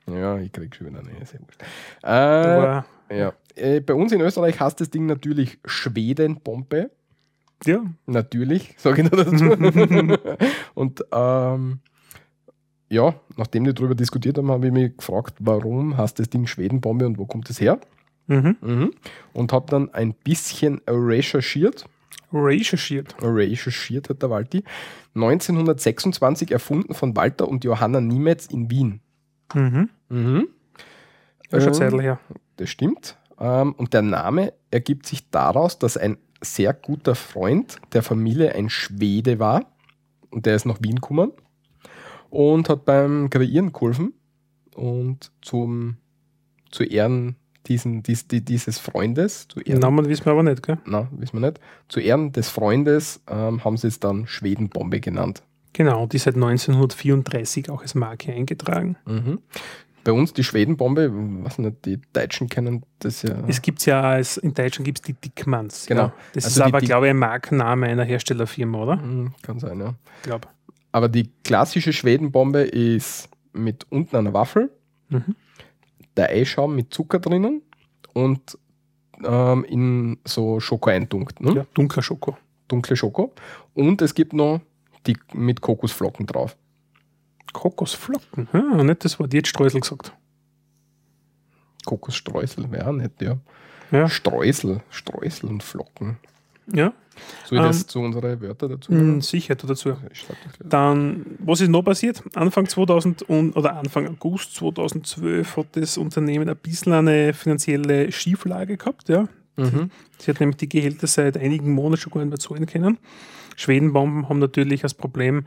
Ja, ich krieg schon wieder eine, sehr wurscht. Äh, ja. Äh, bei uns in Österreich heißt das Ding natürlich Schwedenbombe. ja, Natürlich, sage ich nur dazu. Und ähm, ja, nachdem wir darüber diskutiert haben, habe ich mich gefragt, warum heißt das Ding Schwedenbombe und wo kommt es her? mhm. Mhm. Und habe dann ein bisschen recherchiert. recherchiert. Recherchiert hat der Walti. 1926 erfunden von Walter und Johanna Niemetz in Wien. Mhm. Mhm. Schon Zeitl her. Das stimmt. Ähm, und der Name ergibt sich daraus, dass ein sehr guter Freund der Familie ein Schwede war. Und der ist nach Wien gekommen und hat beim Kreieren geholfen. Und zum, zu Ehren diesen, dies, die, dieses Freundes, zu Den Ehren, Namen wissen wir aber nicht, gell? na, wissen wir nicht, zu Ehren des Freundes ähm, haben sie es dann Schwedenbombe genannt. Genau, die seit 1934 auch als Marke eingetragen. Mhm. Bei uns die Schwedenbombe, was nicht, die Deutschen kennen das ja. Es gibt ja als, in Deutschland gibt es die Dickmanns. Genau. Ja. Das Also ist aber, Dick- glaube ich, ein Markenname einer Herstellerfirma, oder? Mhm, Kann sein, ja. Ich glaube. Aber die klassische Schwedenbombe ist mit unten einer Waffel, Mhm. der Eischaum mit Zucker drinnen und ähm, in so Schoko eintunkt. Ne? Ja, dunkler Schoko. Dunkle Schoko. Und es gibt noch die mit Kokosflocken drauf. Kokosflocken. Ah, nicht das Wort jetzt Streusel gesagt. Kokosstreusel, wäre auch nicht, ja. Ja. Streusel, Streusel und Flocken. Ja, Soll ich das Ähm, zu unseren Wörtern dazu mh, sicher dazu. Dann, was ist noch passiert? Anfang 2000 und, oder Anfang August 2012 hat das Unternehmen ein bisschen eine finanzielle Schieflage gehabt. Ja. Mhm. Sie hat nämlich die Gehälter seit einigen Monaten schon gar nicht mehr zahlen können. Schwedenbomben haben natürlich das Problem,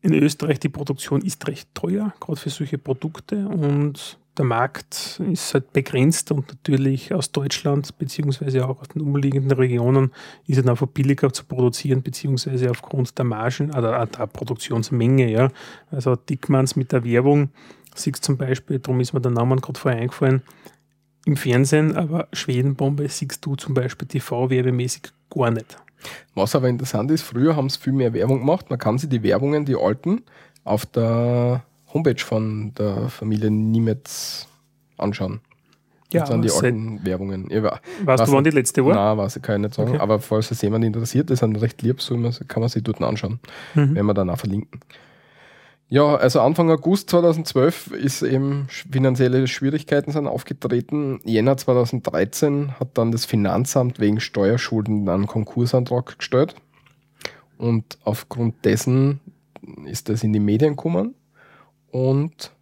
in Österreich die Produktion ist recht teuer, gerade für solche Produkte und der Markt ist halt begrenzt und natürlich aus Deutschland beziehungsweise auch aus den umliegenden Regionen ist es einfach billiger zu produzieren, beziehungsweise aufgrund der Margen oder der Produktionsmenge. Ja. Also Dickmanns mit der Werbung, siehst zum Beispiel, darum ist mir der Name gerade vorher eingefallen, im Fernsehen, aber Schwedenbombe siehst du zum Beispiel TV-werbemäßig gar nicht. Was aber interessant ist, früher haben sie viel mehr Werbung gemacht. Man kann sich die Werbungen, die alten, auf der Homepage von der Familie Niemetz anschauen. Ja, das sind die alten Werbungen. Wa- Weißt weiß du, wann die letzte war? Nein, weiß ich, kann ich nicht sagen. Okay. Aber falls es jemand interessiert, die sind recht lieb, so kann man sich dort anschauen. Mhm. Werden wir dann auch verlinken. Ja, also Anfang August 2012 ist eben finanzielle Schwierigkeiten sind aufgetreten. Jänner 2013 hat dann das Finanzamt wegen Steuerschulden einen Konkursantrag gestellt. Und aufgrund dessen ist das in die Medien gekommen. Und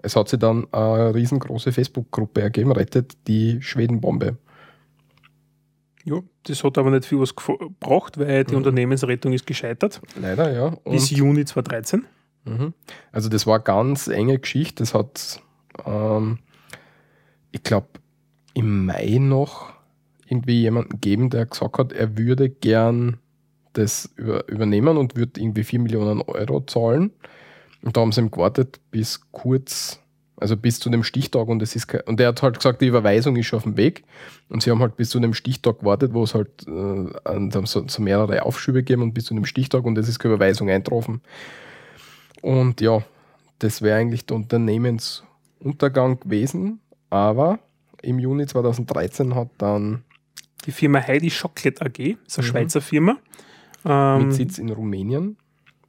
es hat sich dann eine riesengroße Facebook-Gruppe ergeben, rettet die Schwedenbombe. Ja, das hat aber nicht viel was gebracht, weil die Mhm. Unternehmensrettung ist gescheitert. Leider, ja. Bis Und Juni 2013. Mhm. Also das war eine ganz enge Geschichte. Das hat, ähm, ich glaube, im Mai noch irgendwie jemanden gegeben, der gesagt hat, er würde gern das über, übernehmen und würde irgendwie 4 Millionen Euro zahlen. Und da haben sie ihm gewartet bis kurz Also bis zu dem Stichtag und es ist und er hat halt gesagt, die Überweisung ist schon auf dem Weg. Und sie haben halt bis zu dem Stichtag gewartet, wo es halt äh, so, so, mehrere Aufschübe gegeben und bis zu dem Stichtag und es ist keine Überweisung eintroffen. Und ja, das wäre eigentlich der Unternehmensuntergang gewesen, aber im Juni 2013 hat dann die Firma Heidi Chocolate AG, ist eine mhm. Schweizer Firma. Ähm, mit Sitz in Rumänien.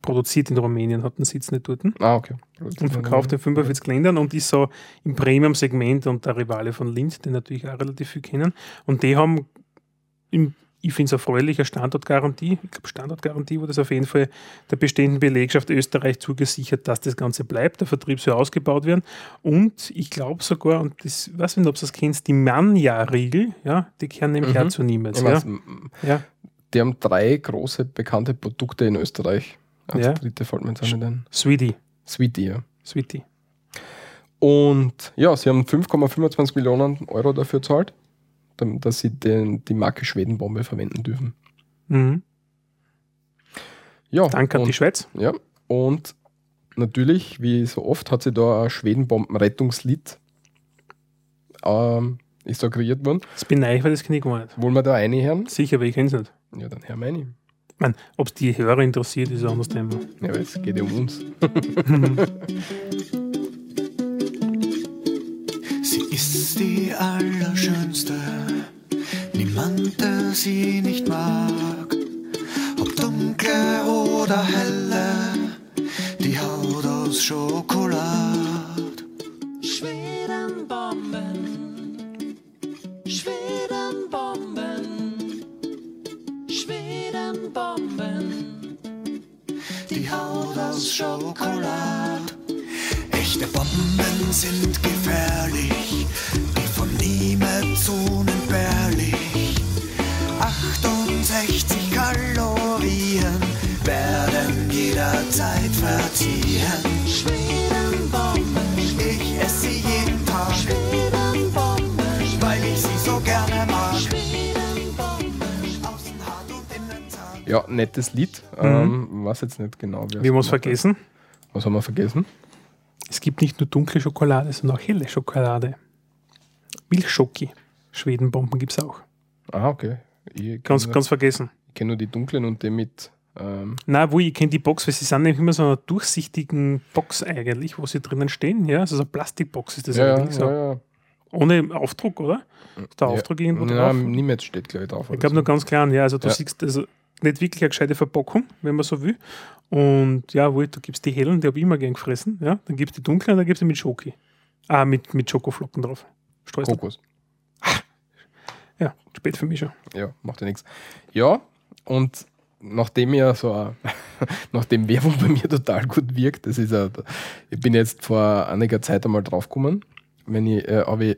Produziert in Rumänien, hat einen Sitz nicht dort. Ah, okay. Produziert und verkauft in 45 ja. Ländern und ist so im Premium-Segment und der Rivale von Lindt, den natürlich auch relativ viel kennen. Und die haben im ich finde es erfreulich, eine Standortgarantie. Ich glaube, Standortgarantie wurde es auf jeden Fall der bestehenden Belegschaft Österreich zugesichert, dass das Ganze bleibt, der Vertrieb soll ausgebaut werden. Und ich glaube sogar, und das weiß nicht, ob du das kennst, die Manja-Riegel, ja, die kehren nämlich mhm. auch zu niemals. Ja. ja. Die haben drei große bekannte Produkte in Österreich. Als ja. dritte fällt mir jetzt ein. Sweetie. Sweetie, ja. Sweetie. Und ja, sie haben 5,25 Millionen Euro dafür gezahlt dass sie den, die Marke Schwedenbombe verwenden dürfen. Mhm. Ja, Danke an die Schweiz. Ja, und natürlich, wie so oft, hat sie da ein Schwedenbomben-Rettungslied ähm, ist da kreiert worden. Das bin ich, weil das kenne ich gar nicht. Wollen wir da eine hören? Sicher, aber ich kenne es nicht. Ja, dann hören wir eine. Ob es die Hörer interessiert, ist ein anderes Thema. Ja, aber es geht ja um uns. ist die Allerschönste niemand, der sie nicht mag. Ob dunkle oder helle, nettes Lied. Mhm. Ähm, was jetzt nicht genau. Wie haben wir es vergessen? Was haben wir vergessen? Es gibt nicht nur dunkle Schokolade, sondern auch helle Schokolade. Milchschoki. Schwedenbomben gibt es auch. Ah, okay. Ganz, nur, ganz vergessen. Ich kenne nur die dunklen und die mit. Ähm Nein, wo ich kenne die Box, weil sie sind nämlich immer so einer durchsichtigen Box eigentlich, wo sie drinnen stehen. Ja, also so eine Plastikbox ist das ja, eigentlich so. Ja, ja. Ohne Aufdruck, oder? Ist der Aufdruck irgendwo drauf? Nein, niemals steht, glaube ich, drauf. Ich glaube so. nur ganz klein, ja. Also du siehst also nicht wirklich eine gescheite Verpackung, wenn man so will. Und ja, wo, du gibst die hellen, die habe ich immer gern gefressen. Ja, dann gibst du die dunklen, dann gibst du mit Schoki. Ah, mit, mit Schokoflocken drauf. Streust Kokos. Ja, spät für mich schon. Ja, macht ja nichts. Ja, und nachdem ja so nachdem Werbung bei mir total gut wirkt, das ist ja, ich bin jetzt vor einiger Zeit einmal draufgekommen, wenn ich, äh, habe ich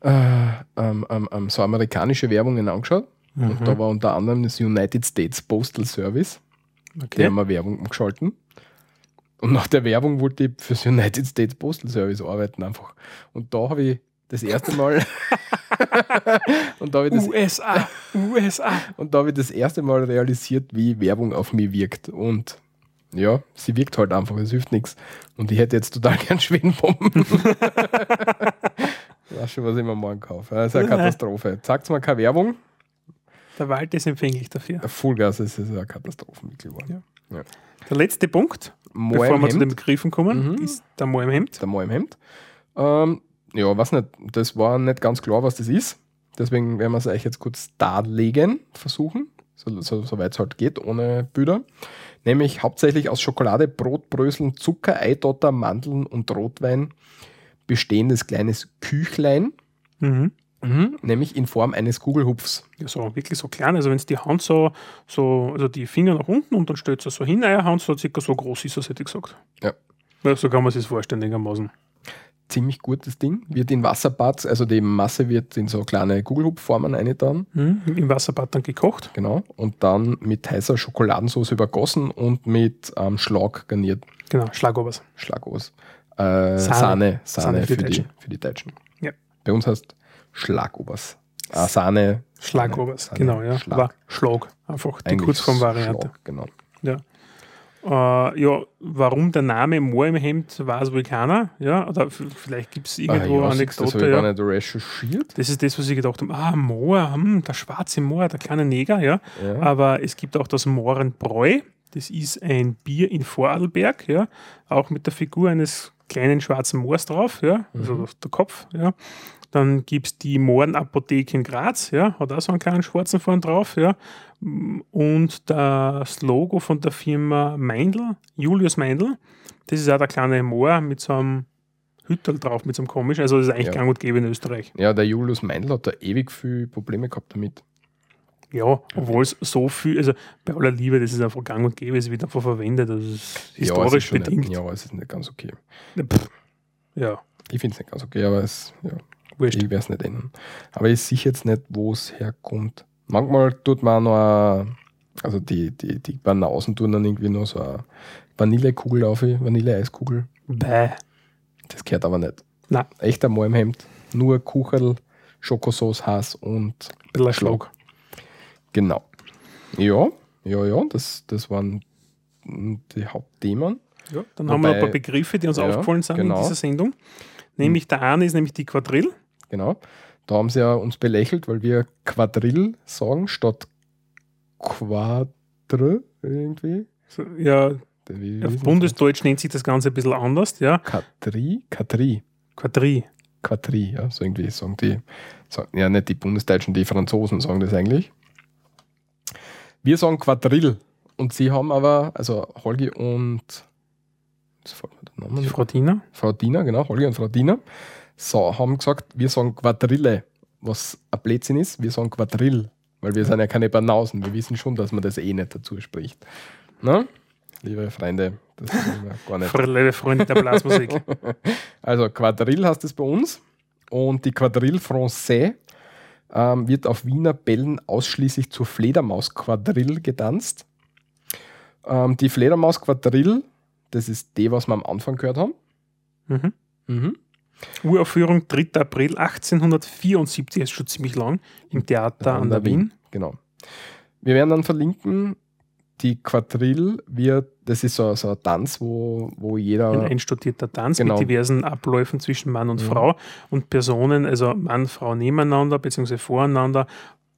äh, ähm, ähm, ähm, so amerikanische Werbungen angeschaut mhm. und da war unter anderem das United States Postal Service. Okay. Die haben wir Werbung geschalten. Und nach der Werbung wollte ich fürs United States Postal Service arbeiten einfach. Und da habe ich das erste Mal. und da ich das, USA, USA. Und da habe ich das erste Mal realisiert, wie Werbung auf mich wirkt. Und ja, sie wirkt halt einfach, es hilft nichts. Und ich hätte jetzt total gern Schwedenbomben. weiß schon, was ich mir morgen kaufe. Das ist eine Katastrophe. Sagt mal keine Werbung. Der Wald ist empfänglich dafür. Fullgas ist eine Katastrophenmittel geworden. Ja. Ja. Der letzte Punkt, Mo bevor wir zu den Begriffen kommen, mhm. ist der Mo im Hemd. Der Mo im Hemd. Ähm, ja, weiß nicht, das war nicht ganz klar, was das ist. Deswegen werden wir es euch jetzt kurz darlegen, versuchen, so, so, so es halt geht, ohne Bilder. Nämlich hauptsächlich aus Schokolade, Brotbröseln, Zucker, Eidotter, Mandeln und Rotwein bestehendes kleines Küchlein. Mhm. Mhm, nämlich in Form eines Kugelhupfs. Ja, so wirklich so klein. Also wenn es die Hand so, so, also die Finger nach unten und dann stellt es so hin, eine Hand so circa so groß ist, das hätte ich gesagt. Ja. ja so kann man sich das vorstellen, denkermaßen ziemlich gutes Ding. Wird in Wasserbad, also die Masse wird in so kleine Kugelhupfformen eingetan. Mhm, Im Wasserbad dann gekocht. Genau. Und dann mit heißer Schokoladensauce übergossen und mit ähm, Schlag garniert. Genau, Schlagobers. Schlagobers. Äh, Sahne. Sahne, Sahne, für, für, die, für die Deutschen. Ja. Bei uns heißt Schlagobers. Ah, Sahne. Schlagobers, genau, ja. Schlag. War Schlag, einfach die Kurzformvariante. Genau. Ja. Äh, ja, warum der Name Moor im Hemd weiß wohl keiner. Ja, oder vielleicht gibt es irgendwo Ah, ja, eine das Anekdote. gar ja. nicht recherchiert. Das ist das, was ich gedacht habe. Ah, Moor, hm, der schwarze Moor, der kleine Neger, ja. Ja. Aber es gibt auch das Mohrenbräu. Das ist ein Bier in Vorarlberg, ja. Auch mit der Figur eines kleinen schwarzen Moors drauf, ja. Also Mhm. der Kopf, ja. Dann gibt es die Mohrenapotheke in Graz, ja. Hat auch so einen kleinen schwarzen vorn drauf, ja. Und das Logo von der Firma Meindl, Julius Meindl, das ist auch der kleine Moor mit so einem Hüttel drauf, mit so einem komisch. Also das ist eigentlich Ja. gang und gäbe in Österreich. ja, der Julius Meindl hat da ewig viel Probleme gehabt damit. Ja, obwohl es so viel, also bei aller Liebe, das ist einfach gang und gäbe, es wird einfach verwendet, das ist ja, es historisch ist schon bedingt. Nicht, ja, es ist nicht ganz okay. Pff, ja, Ich finde es nicht ganz okay, aber es, ja, wurscht. ich werde es nicht ändern. Aber ich sehe jetzt nicht, wo es herkommt. Manchmal tut man noch, eine- also die, die, die Banausen tun dann irgendwie noch so eine Vanillekugel auf, Vanilleeiskugel. Bäh. Das gehört aber nicht. Nein. Echt einmal im Hemd. Nur Kucherl, Schokosauce, Hass und ein Schlag. genau. Ja, ja, ja, das, das waren die Hauptthemen. Ja, dann haben wir ein Wobei- paar Begriffe, die uns ja, aufgefallen sind genau. in dieser Sendung. Nämlich der eine ist nämlich die Quadrill. Genau. Da haben sie ja uns belächelt, weil wir Quadrill sagen statt Quadre irgendwie. Ja, Wie, auf das? Bundesdeutsch nennt sich das Ganze ein bisschen anders, ja. Quadri, Quadri, Quadri. Quadri, ja, so irgendwie sagen die, sagen, ja, nicht die Bundesdeutschen, die Franzosen sagen das eigentlich. Wir sagen Quadrill und sie haben aber, also Holgi und, Frau Dina. Frau Diener, genau, Holger und Frau Diener, so, haben gesagt, wir sagen Quadrille, was ein Blödsinn ist, wir sagen Quadrill, weil wir sind ja keine Banausen, wir wissen schon, dass man das eh nicht dazu spricht. Na? Liebe Freunde, das ist mir gar nicht. Liebe Freunde der Blasmusik. Also Quadrille heißt es bei uns und die Quadrille Français ähm, wird auf Wiener Bällen ausschließlich zur Fledermaus-Quadrille getanzt. Ähm, die Fledermaus-Quadrille, das ist die, was wir am Anfang gehört haben. Mhm. Mhm. Uraufführung 3. April 1874, ist schon ziemlich lang, im Theater an der Wien. Genau. Wir werden dann verlinken, die Quadrille wird, das ist so, so ein Tanz, wo, wo jeder. Ein einstudierter Tanz Genau. mit diversen Abläufen zwischen Mann und Mhm. Frau und Personen, also Mann, Frau nebeneinander bzw. voreinander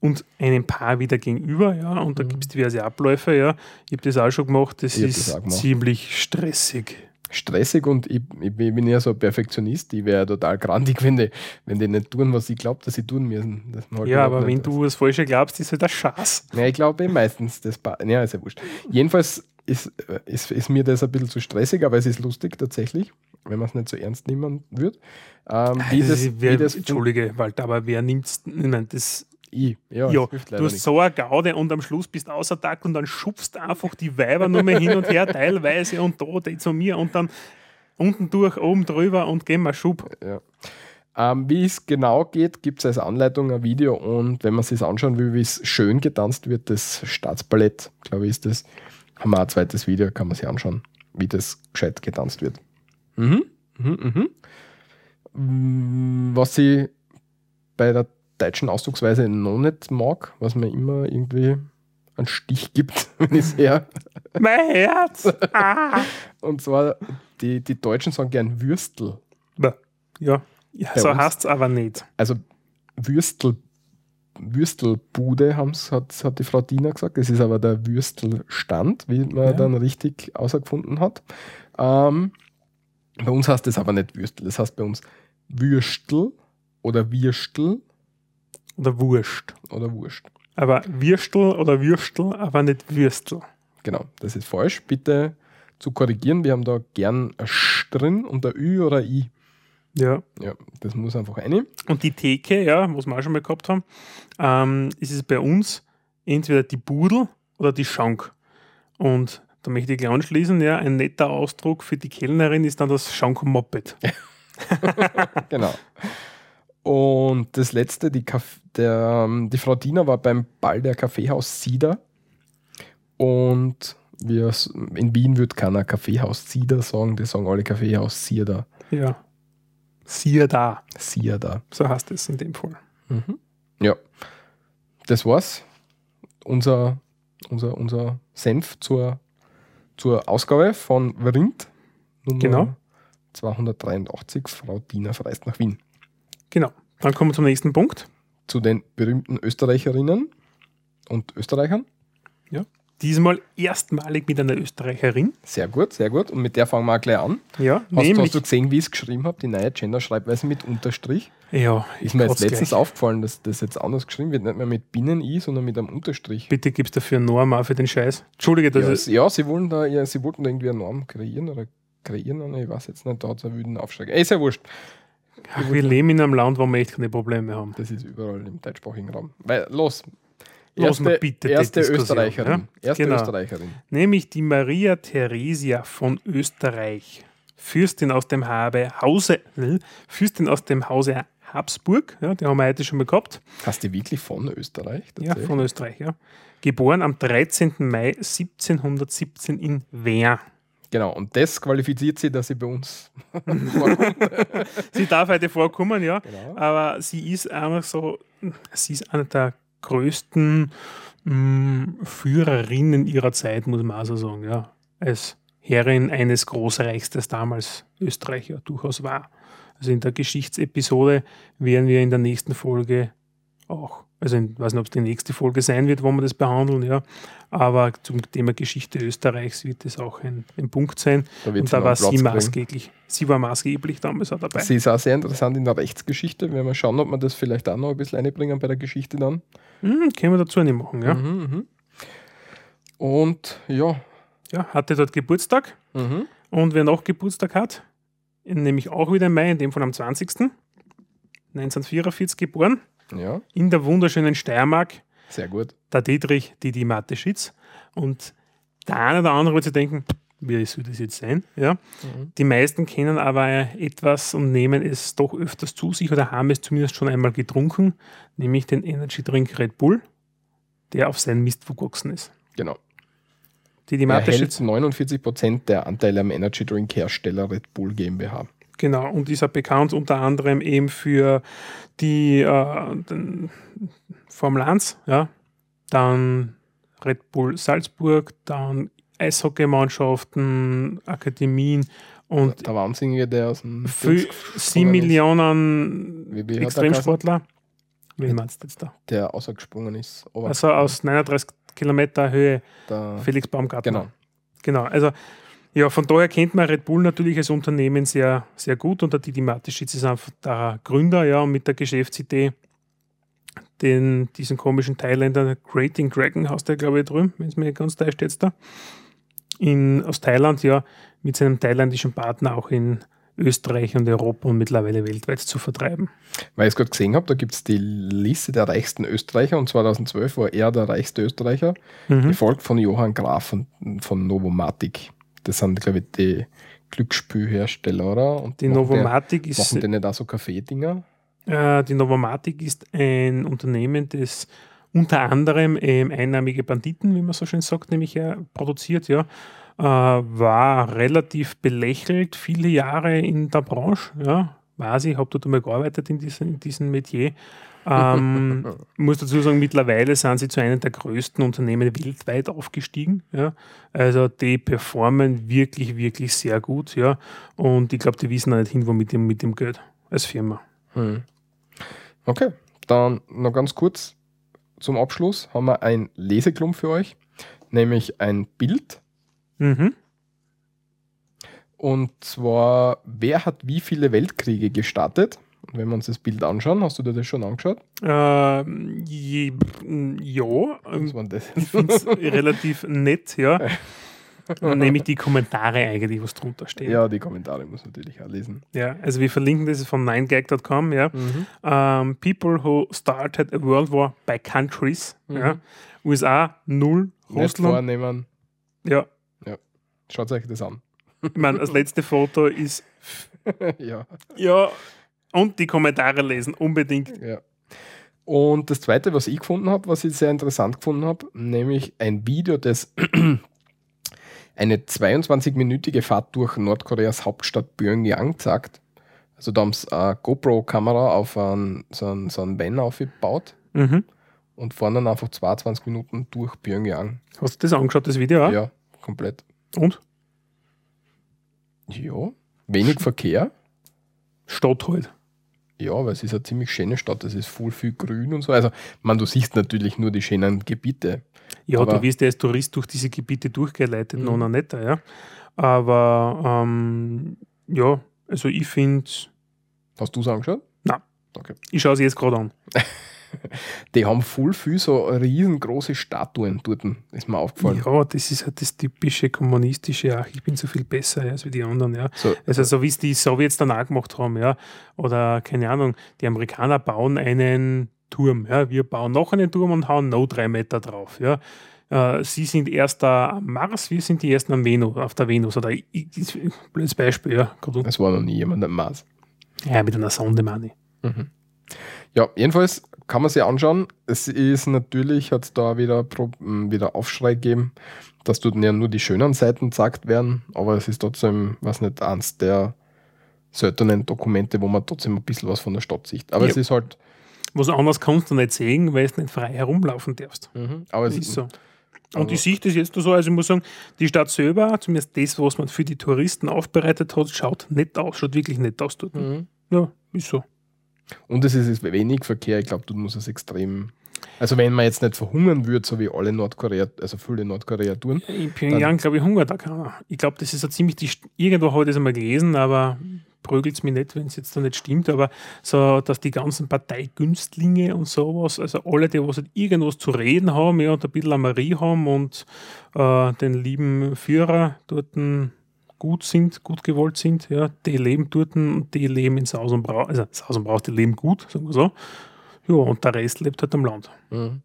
und einem Paar wieder gegenüber, ja, und da Mhm. gibt es diverse Abläufe, ja. Ich habe das auch schon gemacht, das Ich ist das gemacht. ziemlich stressig. Stressig und ich, ich bin ja so ein Perfektionist, ich wäre total grandig, wenn die, wenn die nicht tun, was ich glaube, dass sie tun müssen. Ich Ja, aber wenn du das Falsche glaubst, ist halt der Schatz. Ja, ich glaube meistens, das ja, ist ja wurscht. Jedenfalls ist, ist, ist mir das ein bisschen zu stressig, aber es ist lustig tatsächlich, wenn man es nicht so ernst nehmen würde. Ähm, wie Das wie das Entschuldige, Walter, aber wer nimmt's? Ich meine, das, ich, ja, ja, du hast nicht. so eine Gaude und am Schluss bist du außer Tag und dann schubst einfach die Weiber nur mehr hin und her, teilweise und da, die zu mir und dann unten durch, oben drüber und gehen wir Schub. Ja. Ähm, wie es genau geht, gibt es als Anleitung ein Video und wenn man sich anschauen will, wie es schön getanzt wird, das Staatsballett, glaube ich, ist das, haben wir ein zweites Video, kann man sich anschauen, wie das gescheit getanzt wird. Mhm. Mhm, mhm. Mm, Was ich bei der deutschen Ausdrucksweise noch nicht mag, was mir immer irgendwie einen Stich gibt, wenn ich es her. Mein Herz! Ah. Und zwar, die, die Deutschen sagen gern Würstel. Ja, ja so heißt es aber nicht. also Würstel, Würstelbude haben's, hat, hat die Frau Diener gesagt. Das ist aber der Würstelstand, wie man Ja. dann richtig außergefunden hat. Ähm, bei uns heißt das aber nicht Würstel, das heißt bei uns Würstel oder Würstel Oder Wurscht. oder Wurst. Aber Würstel oder Würstel, aber nicht Würstel. Genau, das ist falsch. Bitte zu korrigieren. Wir haben da gern ein Sch drin und ein Ü oder ein I. Ja. Ja, das muss einfach eine. Und die Theke, ja, was wir auch schon mal gehabt haben, ähm, ist es bei uns entweder die Budel oder die Schank. Und da möchte ich gleich anschließen, ja, ein netter Ausdruck für die Kellnerin ist dann das Schank-Moped. Genau. Und das letzte, die, Kaff der, ähm, die Frau Diener war beim Ball der Kaffeehaus Sieder. Und wir, in Wien wird keiner Kaffeehaus Sieder sagen, die sagen alle Kaffeehaus Sieder. Ja. Siehe da, Sieder. so heißt es in dem Fall. Mhm. Ja. Das war's. Unser, unser, unser Senf zur zur Ausgabe von Vrind. Nummer Genau. 283, Frau Diener verreist nach Wien. Genau. Dann kommen wir zum nächsten Punkt. Zu den berühmten Österreicherinnen und Österreichern. Diesmal erstmalig mit einer Österreicherin. Sehr gut, sehr gut. Und mit der fangen wir auch gleich an. Ja, Hast, nämlich. hast du gesehen, wie ich es geschrieben habe? Die neue Gender-Schreibweise mit Unterstrich. ja, Ist mir jetzt letztens gleich. aufgefallen, dass das jetzt anders geschrieben wird. Nicht mehr mit Binnen-I, sondern mit einem Unterstrich. Bitte gibst dafür eine Norm auch für den Scheiß. Entschuldige, das Ja, ja, sie wollen da, ja, sie wollten da irgendwie eine Norm kreieren oder kreieren, eine, ich weiß jetzt nicht, da hat es einen wüden Aufschlag. Ey, ist ja wurscht. Ach, wir leben in einem Land, wo wir echt keine Probleme haben. Das ist überall im deutschsprachigen Raum. Weil, los. Los mal bitte erste Österreicherin. ja? Erste Genau. Österreicherin. Nämlich die Maria Theresia von Österreich. Fürstin aus dem Habe Hause, äh, Fürstin aus dem Hause Habsburg, ja, die haben wir heute schon mal gehabt. Hast du wirklich von Österreich? Ja, von Österreich, ja. Geboren am 13. Mai 1717 in Wien. Genau, und das qualifiziert sie, dass sie bei uns Sie darf heute vorkommen, ja. Genau. Aber sie ist einfach so, sie ist eine der größten mh, Führerinnen ihrer Zeit, muss man auch so sagen, ja. Als Herrin eines Großreichs, das damals Österreich ja durchaus war. Also in der Geschichtsepisode werden wir in der nächsten Folge auch, also ich weiß nicht, ob es die nächste Folge sein wird, wo wir das behandeln, ja. Aber zum Thema Geschichte Österreichs wird das auch ein, ein Punkt sein. Da wird Und da war sie kriegen. maßgeblich. Sie war maßgeblich damals auch dabei. Sie ist auch sehr interessant in der Rechtsgeschichte. Werden wir schauen, ob wir das vielleicht auch noch ein bisschen einbringen bei der Geschichte dann. Hm, können wir dazu nicht machen, ja. Mhm, mhm. Und ja. ja. Hatte dort Geburtstag Mhm. und wer noch Geburtstag hat, nämlich auch wieder im Mai, in dem Fall am 20. 1944 geboren, Ja, in der wunderschönen Steiermark, sehr gut. der Dietrich Didi Mateschitz. Und der eine oder andere wird sich denken, wie soll das jetzt sein? Ja. Mhm. Die meisten kennen aber etwas und nehmen es doch öfters zu sich oder haben es zumindest schon einmal getrunken, nämlich den Energy Drink Red Bull, der auf seinen Mist verwachsen ist. Genau. Didi Er Mateschitz hält 49% der Anteile am Energy Drink Hersteller Red Bull GmbH. Genau, und ist er bekannt unter anderem eben für die äh, Formel 1, ja, dann Red Bull Salzburg, dann Eishockeymannschaften, Akademien und Der Wahnsinnige, der aus dem für Dings 7 gesprungen ist, Millionen er Extremsportler. Wen meinst du jetzt da? der ausgesprungen ist. Also aus 39 Kilometer Höhe der, Felix Baumgartner. genau. Genau, also ja, von daher kennt man Red Bull natürlich als Unternehmen sehr, sehr gut und der Didi Mateschitz ist einfach der Gründer, ja, und mit der Geschäftsidee, den, diesen komischen Thailänder, Creating Dragon heißt der, glaube ich, drüben, wenn es mir nicht ganz täuscht jetzt da, in, aus Thailand, ja, mit seinem thailändischen Partner auch in Österreich und Europa und mittlerweile weltweit zu vertreiben. Weil ich es gerade gesehen habe, da gibt es die Liste der reichsten Österreicher und 2012 war er der reichste Österreicher, Mhm. gefolgt von Johann Graf von, von Novomatic. Das sind, glaube ich, die Glücksspielhersteller, oder? Und Die Novomatic ist machen die nicht auch so Kaffeedinger? Äh, die Novomatic ist ein Unternehmen, das unter anderem ähm, einnahmige Banditen, wie man so schön sagt, nämlich ja, produziert, ja, äh, war relativ belächelt, viele Jahre in der Branche, ja, weiß ich, habe dort einmal gearbeitet in diesem, in diesem Metier. Ähm, muss dazu sagen, mittlerweile sind sie zu einem der größten Unternehmen weltweit aufgestiegen. Ja. Also die performen wirklich, wirklich sehr gut. Ja. Und ich glaube, die wissen auch nicht hin, wo mit dem, mit dem Geld als Firma. Hm. Okay, dann noch ganz kurz zum Abschluss haben wir ein Leseklump für euch, nämlich ein Bild. Mhm. Und zwar, wer hat wie viele Weltkriege gestartet? Wenn wir uns das Bild anschauen, hast du dir das schon angeschaut? Ähm, je, ja, Was war das? ich finde es relativ nett, ja. Und nämlich die Kommentare eigentlich, was drunter steht. ja, die Kommentare muss man natürlich auch lesen. Ja, also wir verlinken das von 9gag.com, ja. Mhm. Ähm, people who started a world war by countries, Mhm. ja. USA, null, Nicht Russland, vornehmen. ja. Schaut euch das an. Ich meine, das letzte Foto ist, ja, ja, und die Kommentare lesen, unbedingt. ja. Und das zweite, was ich gefunden habe, was ich sehr interessant gefunden habe, nämlich ein Video, das eine 22-minütige Fahrt durch Nordkoreas Hauptstadt Pyongyang zeigt. Also da haben sie eine GoPro-Kamera auf einen, so einen, so einen Van aufgebaut Mhm. und fahren dann einfach 22 Minuten durch Pyongyang. Hast du das angeschaut, das Video auch? Ja, komplett. Und? Ja, wenig Verkehr. Stadt halt. Ja, aber es ist eine ziemlich schöne Stadt. Es ist voll viel Grün und so. Also, man, du siehst natürlich nur die schönen Gebiete. Ja, du wirst ja als Tourist durch diese Gebiete durchgeleitet, Mhm. noch noch netter, ja. Aber ähm, ja, also ich finde, Hast du es angeschaut? Nein. Okay. ich schaue es jetzt gerade an. Die haben voll viel so riesengroße Statuen dort, ist mir aufgefallen. Ja, das ist halt das typische kommunistische, ach, ich bin so viel besser ja, als die anderen, ja. So, Also so wie es die Sowjets dann auch gemacht haben, ja. Oder keine Ahnung, die Amerikaner bauen einen Turm, ja. Wir bauen noch einen Turm und hauen noch drei Meter drauf, ja. Äh, Sie sind erst da am Mars, wir sind die ersten am Venus, auf der Venus. Oder ich, ich, blödes Beispiel, ja. Es war noch nie jemand am Mars. Ja, mit einer Sonde, meine ich. Ja, jedenfalls kann man sich anschauen. Es ist natürlich, hat es da wieder, Pro- m, wieder Aufschrei gegeben, dass dort ja nur die schönen Seiten gezeigt werden, aber es ist trotzdem, was nicht, eins der seltenen Dokumente, wo man trotzdem ein bisschen was von der Stadt sieht. Aber Ja. es ist halt, Was anderes kannst du nicht sehen, weil du nicht frei herumlaufen darfst. aber Das es ist so. Und die Sicht ist jetzt so, also ich muss sagen, die Stadt selber, zumindest das, was man für die Touristen aufbereitet hat, schaut nett aus, schaut wirklich nett aus dort. Mhm. Ja, ist so. Und es ist wenig Verkehr, ich glaube, du musst es extrem. Also wenn man jetzt nicht verhungern würde, so wie alle Nordkorea, also viele Nordkorea tun. In Pyongyang, glaube ich, hungert da keiner. Ich glaube, das ist so ziemlich die. Irgendwo habe ich das einmal gelesen, aber prügelt es mich nicht, wenn es jetzt da nicht stimmt. Aber so, dass die ganzen Parteigünstlinge und sowas, also alle, die was halt irgendwas zu reden haben ja, und ein bisschen Amarie haben und äh, den lieben Führer dort gut sind, gut gewollt sind, ja, die leben dort und die leben in Saus und Braus, also Saus und Braus, die leben gut, sagen wir so. Ja, und der Rest lebt halt am Land. Mhm.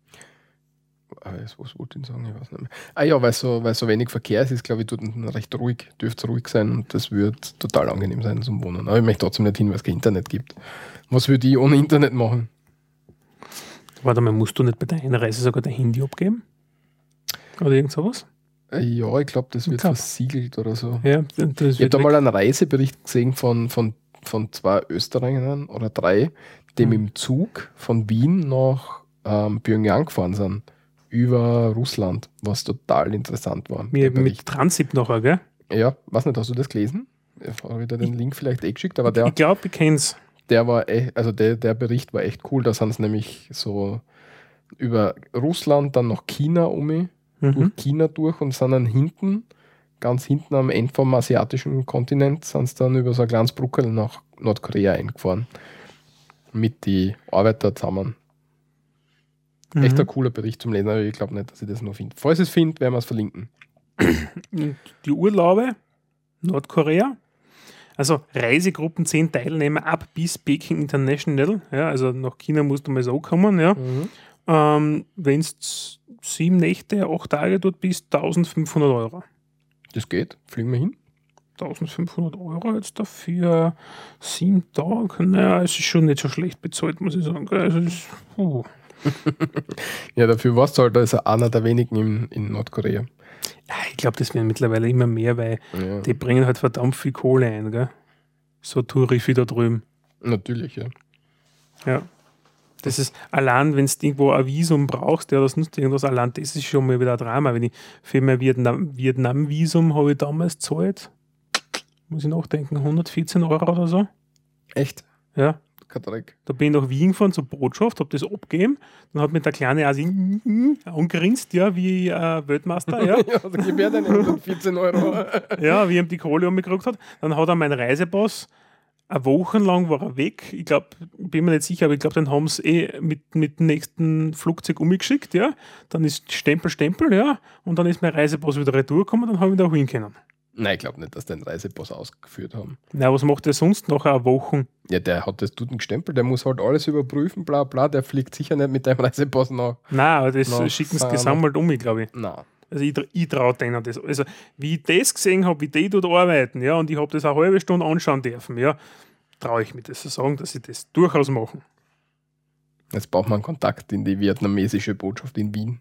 Ah, Was wollte ich sagen? Ich weiß nicht mehr. Ah ja, weil so, weil so wenig Verkehr ist, ist glaube ich dort recht ruhig, dürfte ruhig sein und das wird total angenehm sein zum Wohnen. Aber ich möchte trotzdem nicht hin, weil es kein Internet gibt. Was würde ich ohne Internet machen? Warte mal, musst du nicht bei der Einreise sogar dein Handy abgeben? Oder irgend sowas? Äh, Ja, ich glaube, das wird glaub. versiegelt oder so. Ja, Ich habe da mal einen Reisebericht gesehen von, von, von zwei Österreichern oder drei, die Mhm. mit dem Zug von Wien nach ähm, Pyongyang gefahren sind. Über Russland, was total interessant war. Mir mit. Transit nachher, gell? Ja, weiß nicht, hast du das gelesen? Ich habe wieder den Link vielleicht eh geschickt, aber der, Ich glaube, ich kenne es. der war echt, also der, der Bericht war echt cool. Da sind es nämlich so über Russland, dann nach China um, Mhm. durch China durch und sind dann hinten, ganz hinten am Ende vom asiatischen Kontinent, sind sie dann über so ein kleines Bruckel nach Nordkorea eingefahren. Mit die Arbeiter zusammen. Echt Mhm. ein cooler Bericht zum Lesen, aber ich glaube nicht, dass ich das noch finde. Falls ich es finde, werden wir es verlinken. Die Urlaube, Nordkorea. Also Reisegruppen, zehn Teilnehmer ab bis Peking International. Ja, also nach China musst du mal so kommen. Ja. Ähm, Wenn du sieben Nächte, acht Tage dort bist, 1500 Euro. Das geht, fliegen wir hin. 1500 Euro jetzt dafür sieben Tage. Naja, es ist schon nicht so schlecht bezahlt, muss ich sagen. Also, es ist, uh. Ja, dafür warst du halt also einer der wenigen in, in Nordkorea. Ja, ich glaube, das werden mittlerweile immer mehr, weil Ja, die bringen halt verdammt viel Kohle ein. Gell? So Tourifi da drüben. natürlich, ja. Ja. Das ist allein, wenn du irgendwo ein Visum brauchst, ja, das nutzt irgendwas, allein das ist schon mal wieder ein Drama. Wenn ich für mein Vietnam- Vietnam-Visum habe ich damals gezahlt, muss ich nachdenken, 114 Euro oder so. Echt? Ja, Kein Dreck. da bin ich nach Wien gefahren zur Botschaft, habe das abgegeben, dann hat mir der kleine Asi angerinst, ja, wie äh, Weltmeister, ja. ja, dann gib her deine 114 Euro. ja, wie ihm die Kohle umgekriegt hat. Dann hat er meinen Reisepass, eine Woche lang war er weg. Ich glaube, bin mir nicht sicher, aber ich glaube, den haben sie eh mit, mit dem nächsten Flugzeug umgeschickt, ja. Dann ist Stempel, Stempel, ja. Und dann ist mein Reisepass wieder retour gekommen, dann habe ich da hin können. Nein, ich glaube nicht, dass den Reisepass ausgeführt haben. Na, was macht er sonst nach einer Woche? Ja, der hat das tut gestempelt, der muss halt alles überprüfen, bla bla, der fliegt sicher nicht mit deinem Reisepass nach. Nein, aber das schicken sie gesammelt um, glaube ich. Na. Also ich, ich traue denen das. Also wie ich das gesehen habe, wie die dort arbeiten, ja, und ich habe das eine halbe Stunde anschauen dürfen, ja, traue ich mir das zu sagen, dass sie das durchaus machen. Jetzt braucht man Kontakt in die vietnamesische Botschaft in Wien.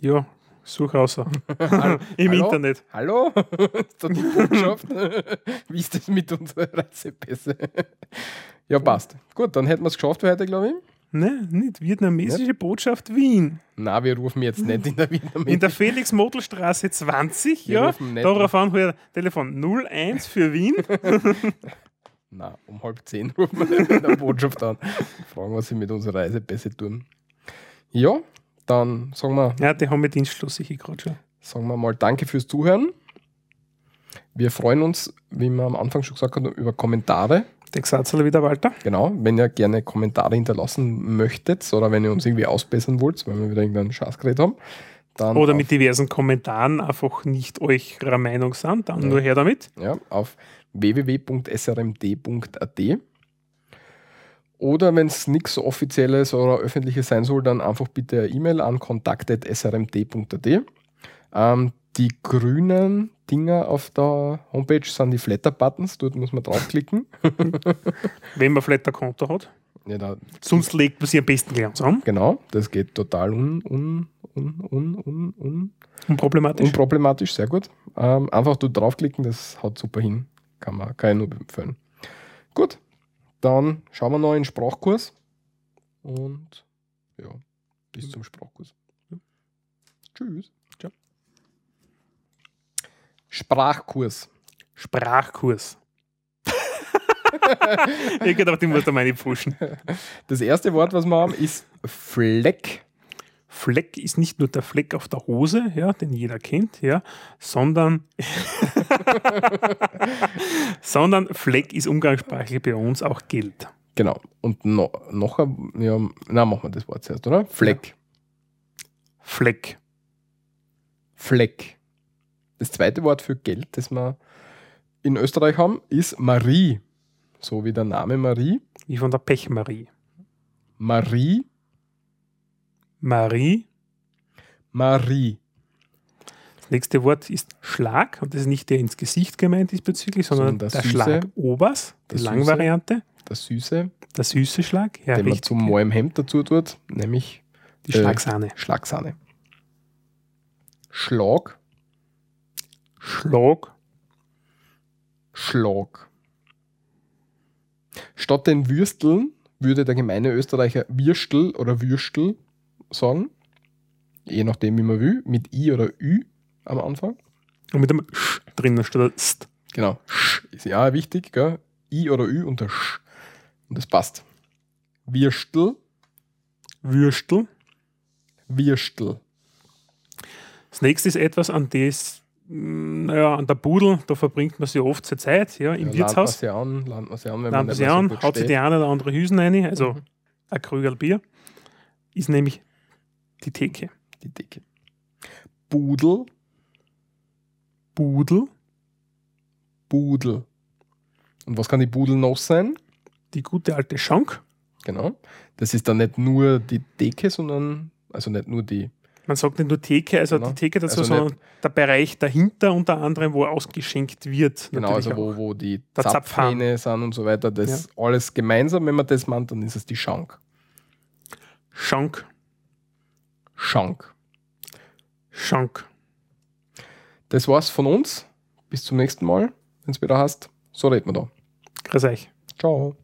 Ja, such raus. Im Hallo? Internet. Hallo? ist da die Botschaft? Wie ist das mit unseren Reisepässe? ja, passt. Gut, dann hätten wir es geschafft für heute, glaube ich. Ne, nicht vietnamesische Botschaft Wien. Na, wir rufen jetzt nicht in der Wiener In der Felix-Model-Straße 20, Wir ja. nicht Darauf an, halt Telefon 01 für Wien. Na, um halb zehn rufen wir nicht in der Botschaft an. Fragen, was sie mit unserer Reise besser tun. Ja, dann sagen wir, ja, die haben wir Dienstschluss, ich gerade schon. sagen wir mal Danke fürs Zuhören. Wir freuen uns, wie wir am Anfang schon gesagt haben, über Kommentare. Gesatzler wieder, Walter. Genau, wenn ihr gerne Kommentare hinterlassen möchtet oder wenn ihr uns irgendwie ausbessern wollt, weil wir wieder irgendeinen Scheiß geredet haben, dann Oder mit diversen Kommentaren einfach nicht eurer Meinung sind, dann nur her damit. ja, auf www.srmd.at. Oder wenn es nichts Offizielles oder Öffentliches sein soll, dann einfach bitte eine E-Mail an kontakt.srmd.at. Ähm, die grünen Dinger auf der Homepage sind die Flatter-Buttons, dort muss man draufklicken. Wenn man vielleicht ein Konto hat. Ja, da, Sonst legt man sie am besten gleich zusammen. genau, das geht total un, un, un, un, un, un, Unproblematisch. unproblematisch, sehr gut. Ähm, einfach dort draufklicken, das haut super hin. Kann, man, kann ich nur empfehlen. Gut, dann schauen wir noch in den Sprachkurs. Und ja, bis zum Sprachkurs. Tschüss. Sprachkurs. Sprachkurs. ich gedacht, ich muss da meine pfuschen. Das erste Wort, was wir haben, ist Fleck. Fleck ist nicht nur der Fleck auf der Hose, ja, den jeder kennt, ja, sondern, sondern Fleck ist umgangssprachlich bei uns auch Geld. Genau. Und no, noch ein, ja, na, machen wir das Wort zuerst, oder? Fleck. Fleck. Fleck. Das zweite Wort für Geld, das wir in Österreich haben, ist Marie. So wie der Name Marie. Wie von der Pechmarie. Marie, Marie. Marie. Das nächste Wort ist Schlag und das ist nicht der ins Gesicht gemeint diesbezüglich, sondern Sondern der der Süße. Schlag Obers, die Der. Langvariante, Das Süße, der süße Schlag, ja, den man richtig. zum Moim Hemd dazu tut, nämlich die äh, Schlagsahne. Schlagsahne. Schlag, Schlag, Schlag. Statt den Würsteln würde der gemeine Österreicher Würstel oder Würstel sagen. Je nachdem, wie man will. Mit I oder Ü am Anfang. und mit dem Sch drin statt St. Genau. Sch ist ja wichtig, gell? I oder Ü und der Sch. Und das passt. Würstel, Würstel. Würstel. Das nächste ist etwas, an das, naja, an der Pudel, da verbringt man sich oft seine Zeit, ja, im Ja, Wirtshaus. Lernt man sie an, lernt man sie an, wenn Lernt man mehr an, so haut sich steht. die eine oder andere Hüsen rein, also Mhm. ein Krügel Bier, ist nämlich die Theke. Die Decke. Budel, Pudel, Budel. Und was kann die Budel noch sein? die gute alte Schank. Genau. Das ist dann nicht nur die Decke, sondern, also nicht nur die, Man sagt nicht nur Theke, also Genau. die Theke dazu, Also sondern der Bereich dahinter unter anderem, wo ausgeschenkt wird. genau, also wo, wo die. Zapfhähne sind und so weiter. Das alles gemeinsam, wenn man das meint, dann ist es die Schank. Schank, Schank. Schank. Das war's von uns. Bis zum nächsten Mal, wenn es wieder heißt. So reden wir da. Grüß euch. Ciao.